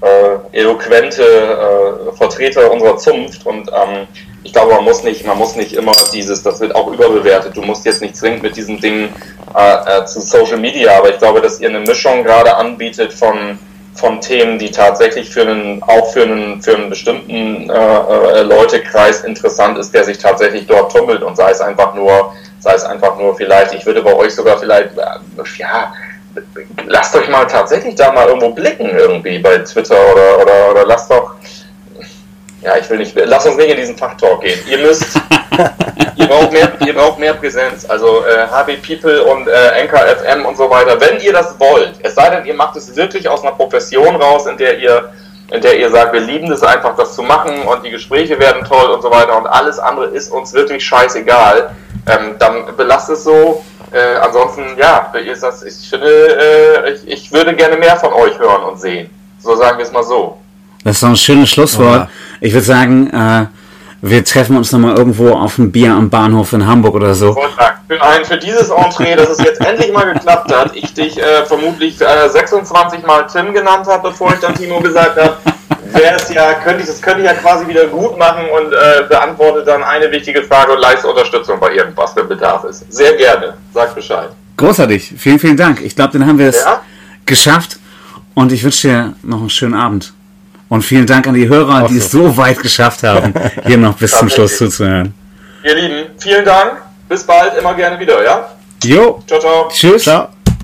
D: äh, eloquente äh, Vertreter unserer Zunft. Und ähm, ich glaube, man muss nicht, man muss nicht immer dieses, das wird auch überbewertet. Du musst jetzt nicht zwingend mit diesen Dingen äh, äh, zu Social Media, aber ich glaube, dass ihr eine Mischung gerade anbietet von von Themen, die tatsächlich für einen, auch für einen, für einen bestimmten äh, Leutekreis interessant ist, der sich tatsächlich dort tummelt. Und sei es einfach nur sei es einfach nur vielleicht, ich würde bei euch sogar vielleicht, äh, ja, lasst euch mal tatsächlich da mal irgendwo blicken irgendwie bei Twitter oder, oder, oder lasst doch, ja, ich will nicht, lasst uns nicht in diesen Fachtalk gehen. Ihr müsst, ihr braucht mehr, ihr braucht mehr Präsenz. Also äh, HB People und äh, Anchor FM und so weiter. Wenn ihr das wollt, es sei denn, ihr macht es wirklich aus einer Profession raus, in der ihr in der ihr sagt, wir lieben es einfach, das zu machen und die Gespräche werden toll und so weiter und alles andere ist uns wirklich scheißegal, ähm, dann belasst es so. Äh, ansonsten, ja, ist das, ich finde, äh, ich, ich würde gerne mehr von euch hören und sehen. So sagen wir es mal so.
B: Das ist doch ein schönes Schlusswort. Ja. Ich würde sagen, äh, wir treffen uns nochmal irgendwo auf ein Bier am Bahnhof in Hamburg oder so.
D: Für, ein, für dieses Entree, dass es jetzt endlich mal geklappt hat, ich dich äh, vermutlich äh, 26 Mal Tim genannt habe, bevor ich dann Timo gesagt habe, wäre es ja, könnte ich, das könnte ich ja quasi wieder gut machen und äh, beantworte dann eine wichtige Frage und leiste Unterstützung bei irgendwas, wenn Bedarf ist. Sehr gerne. Sag Bescheid.
B: Großartig. Vielen, vielen Dank. Ich glaube, dann haben wir es ja? geschafft und ich wünsche dir noch einen schönen Abend. Und vielen Dank an die Hörer, die es so weit geschafft haben, hier noch bis zum Schluss zuzuhören.
D: Ihr Lieben, vielen Dank. Bis bald, immer gerne wieder, ja?
B: Jo. Ciao, ciao. Tschüss. Ciao.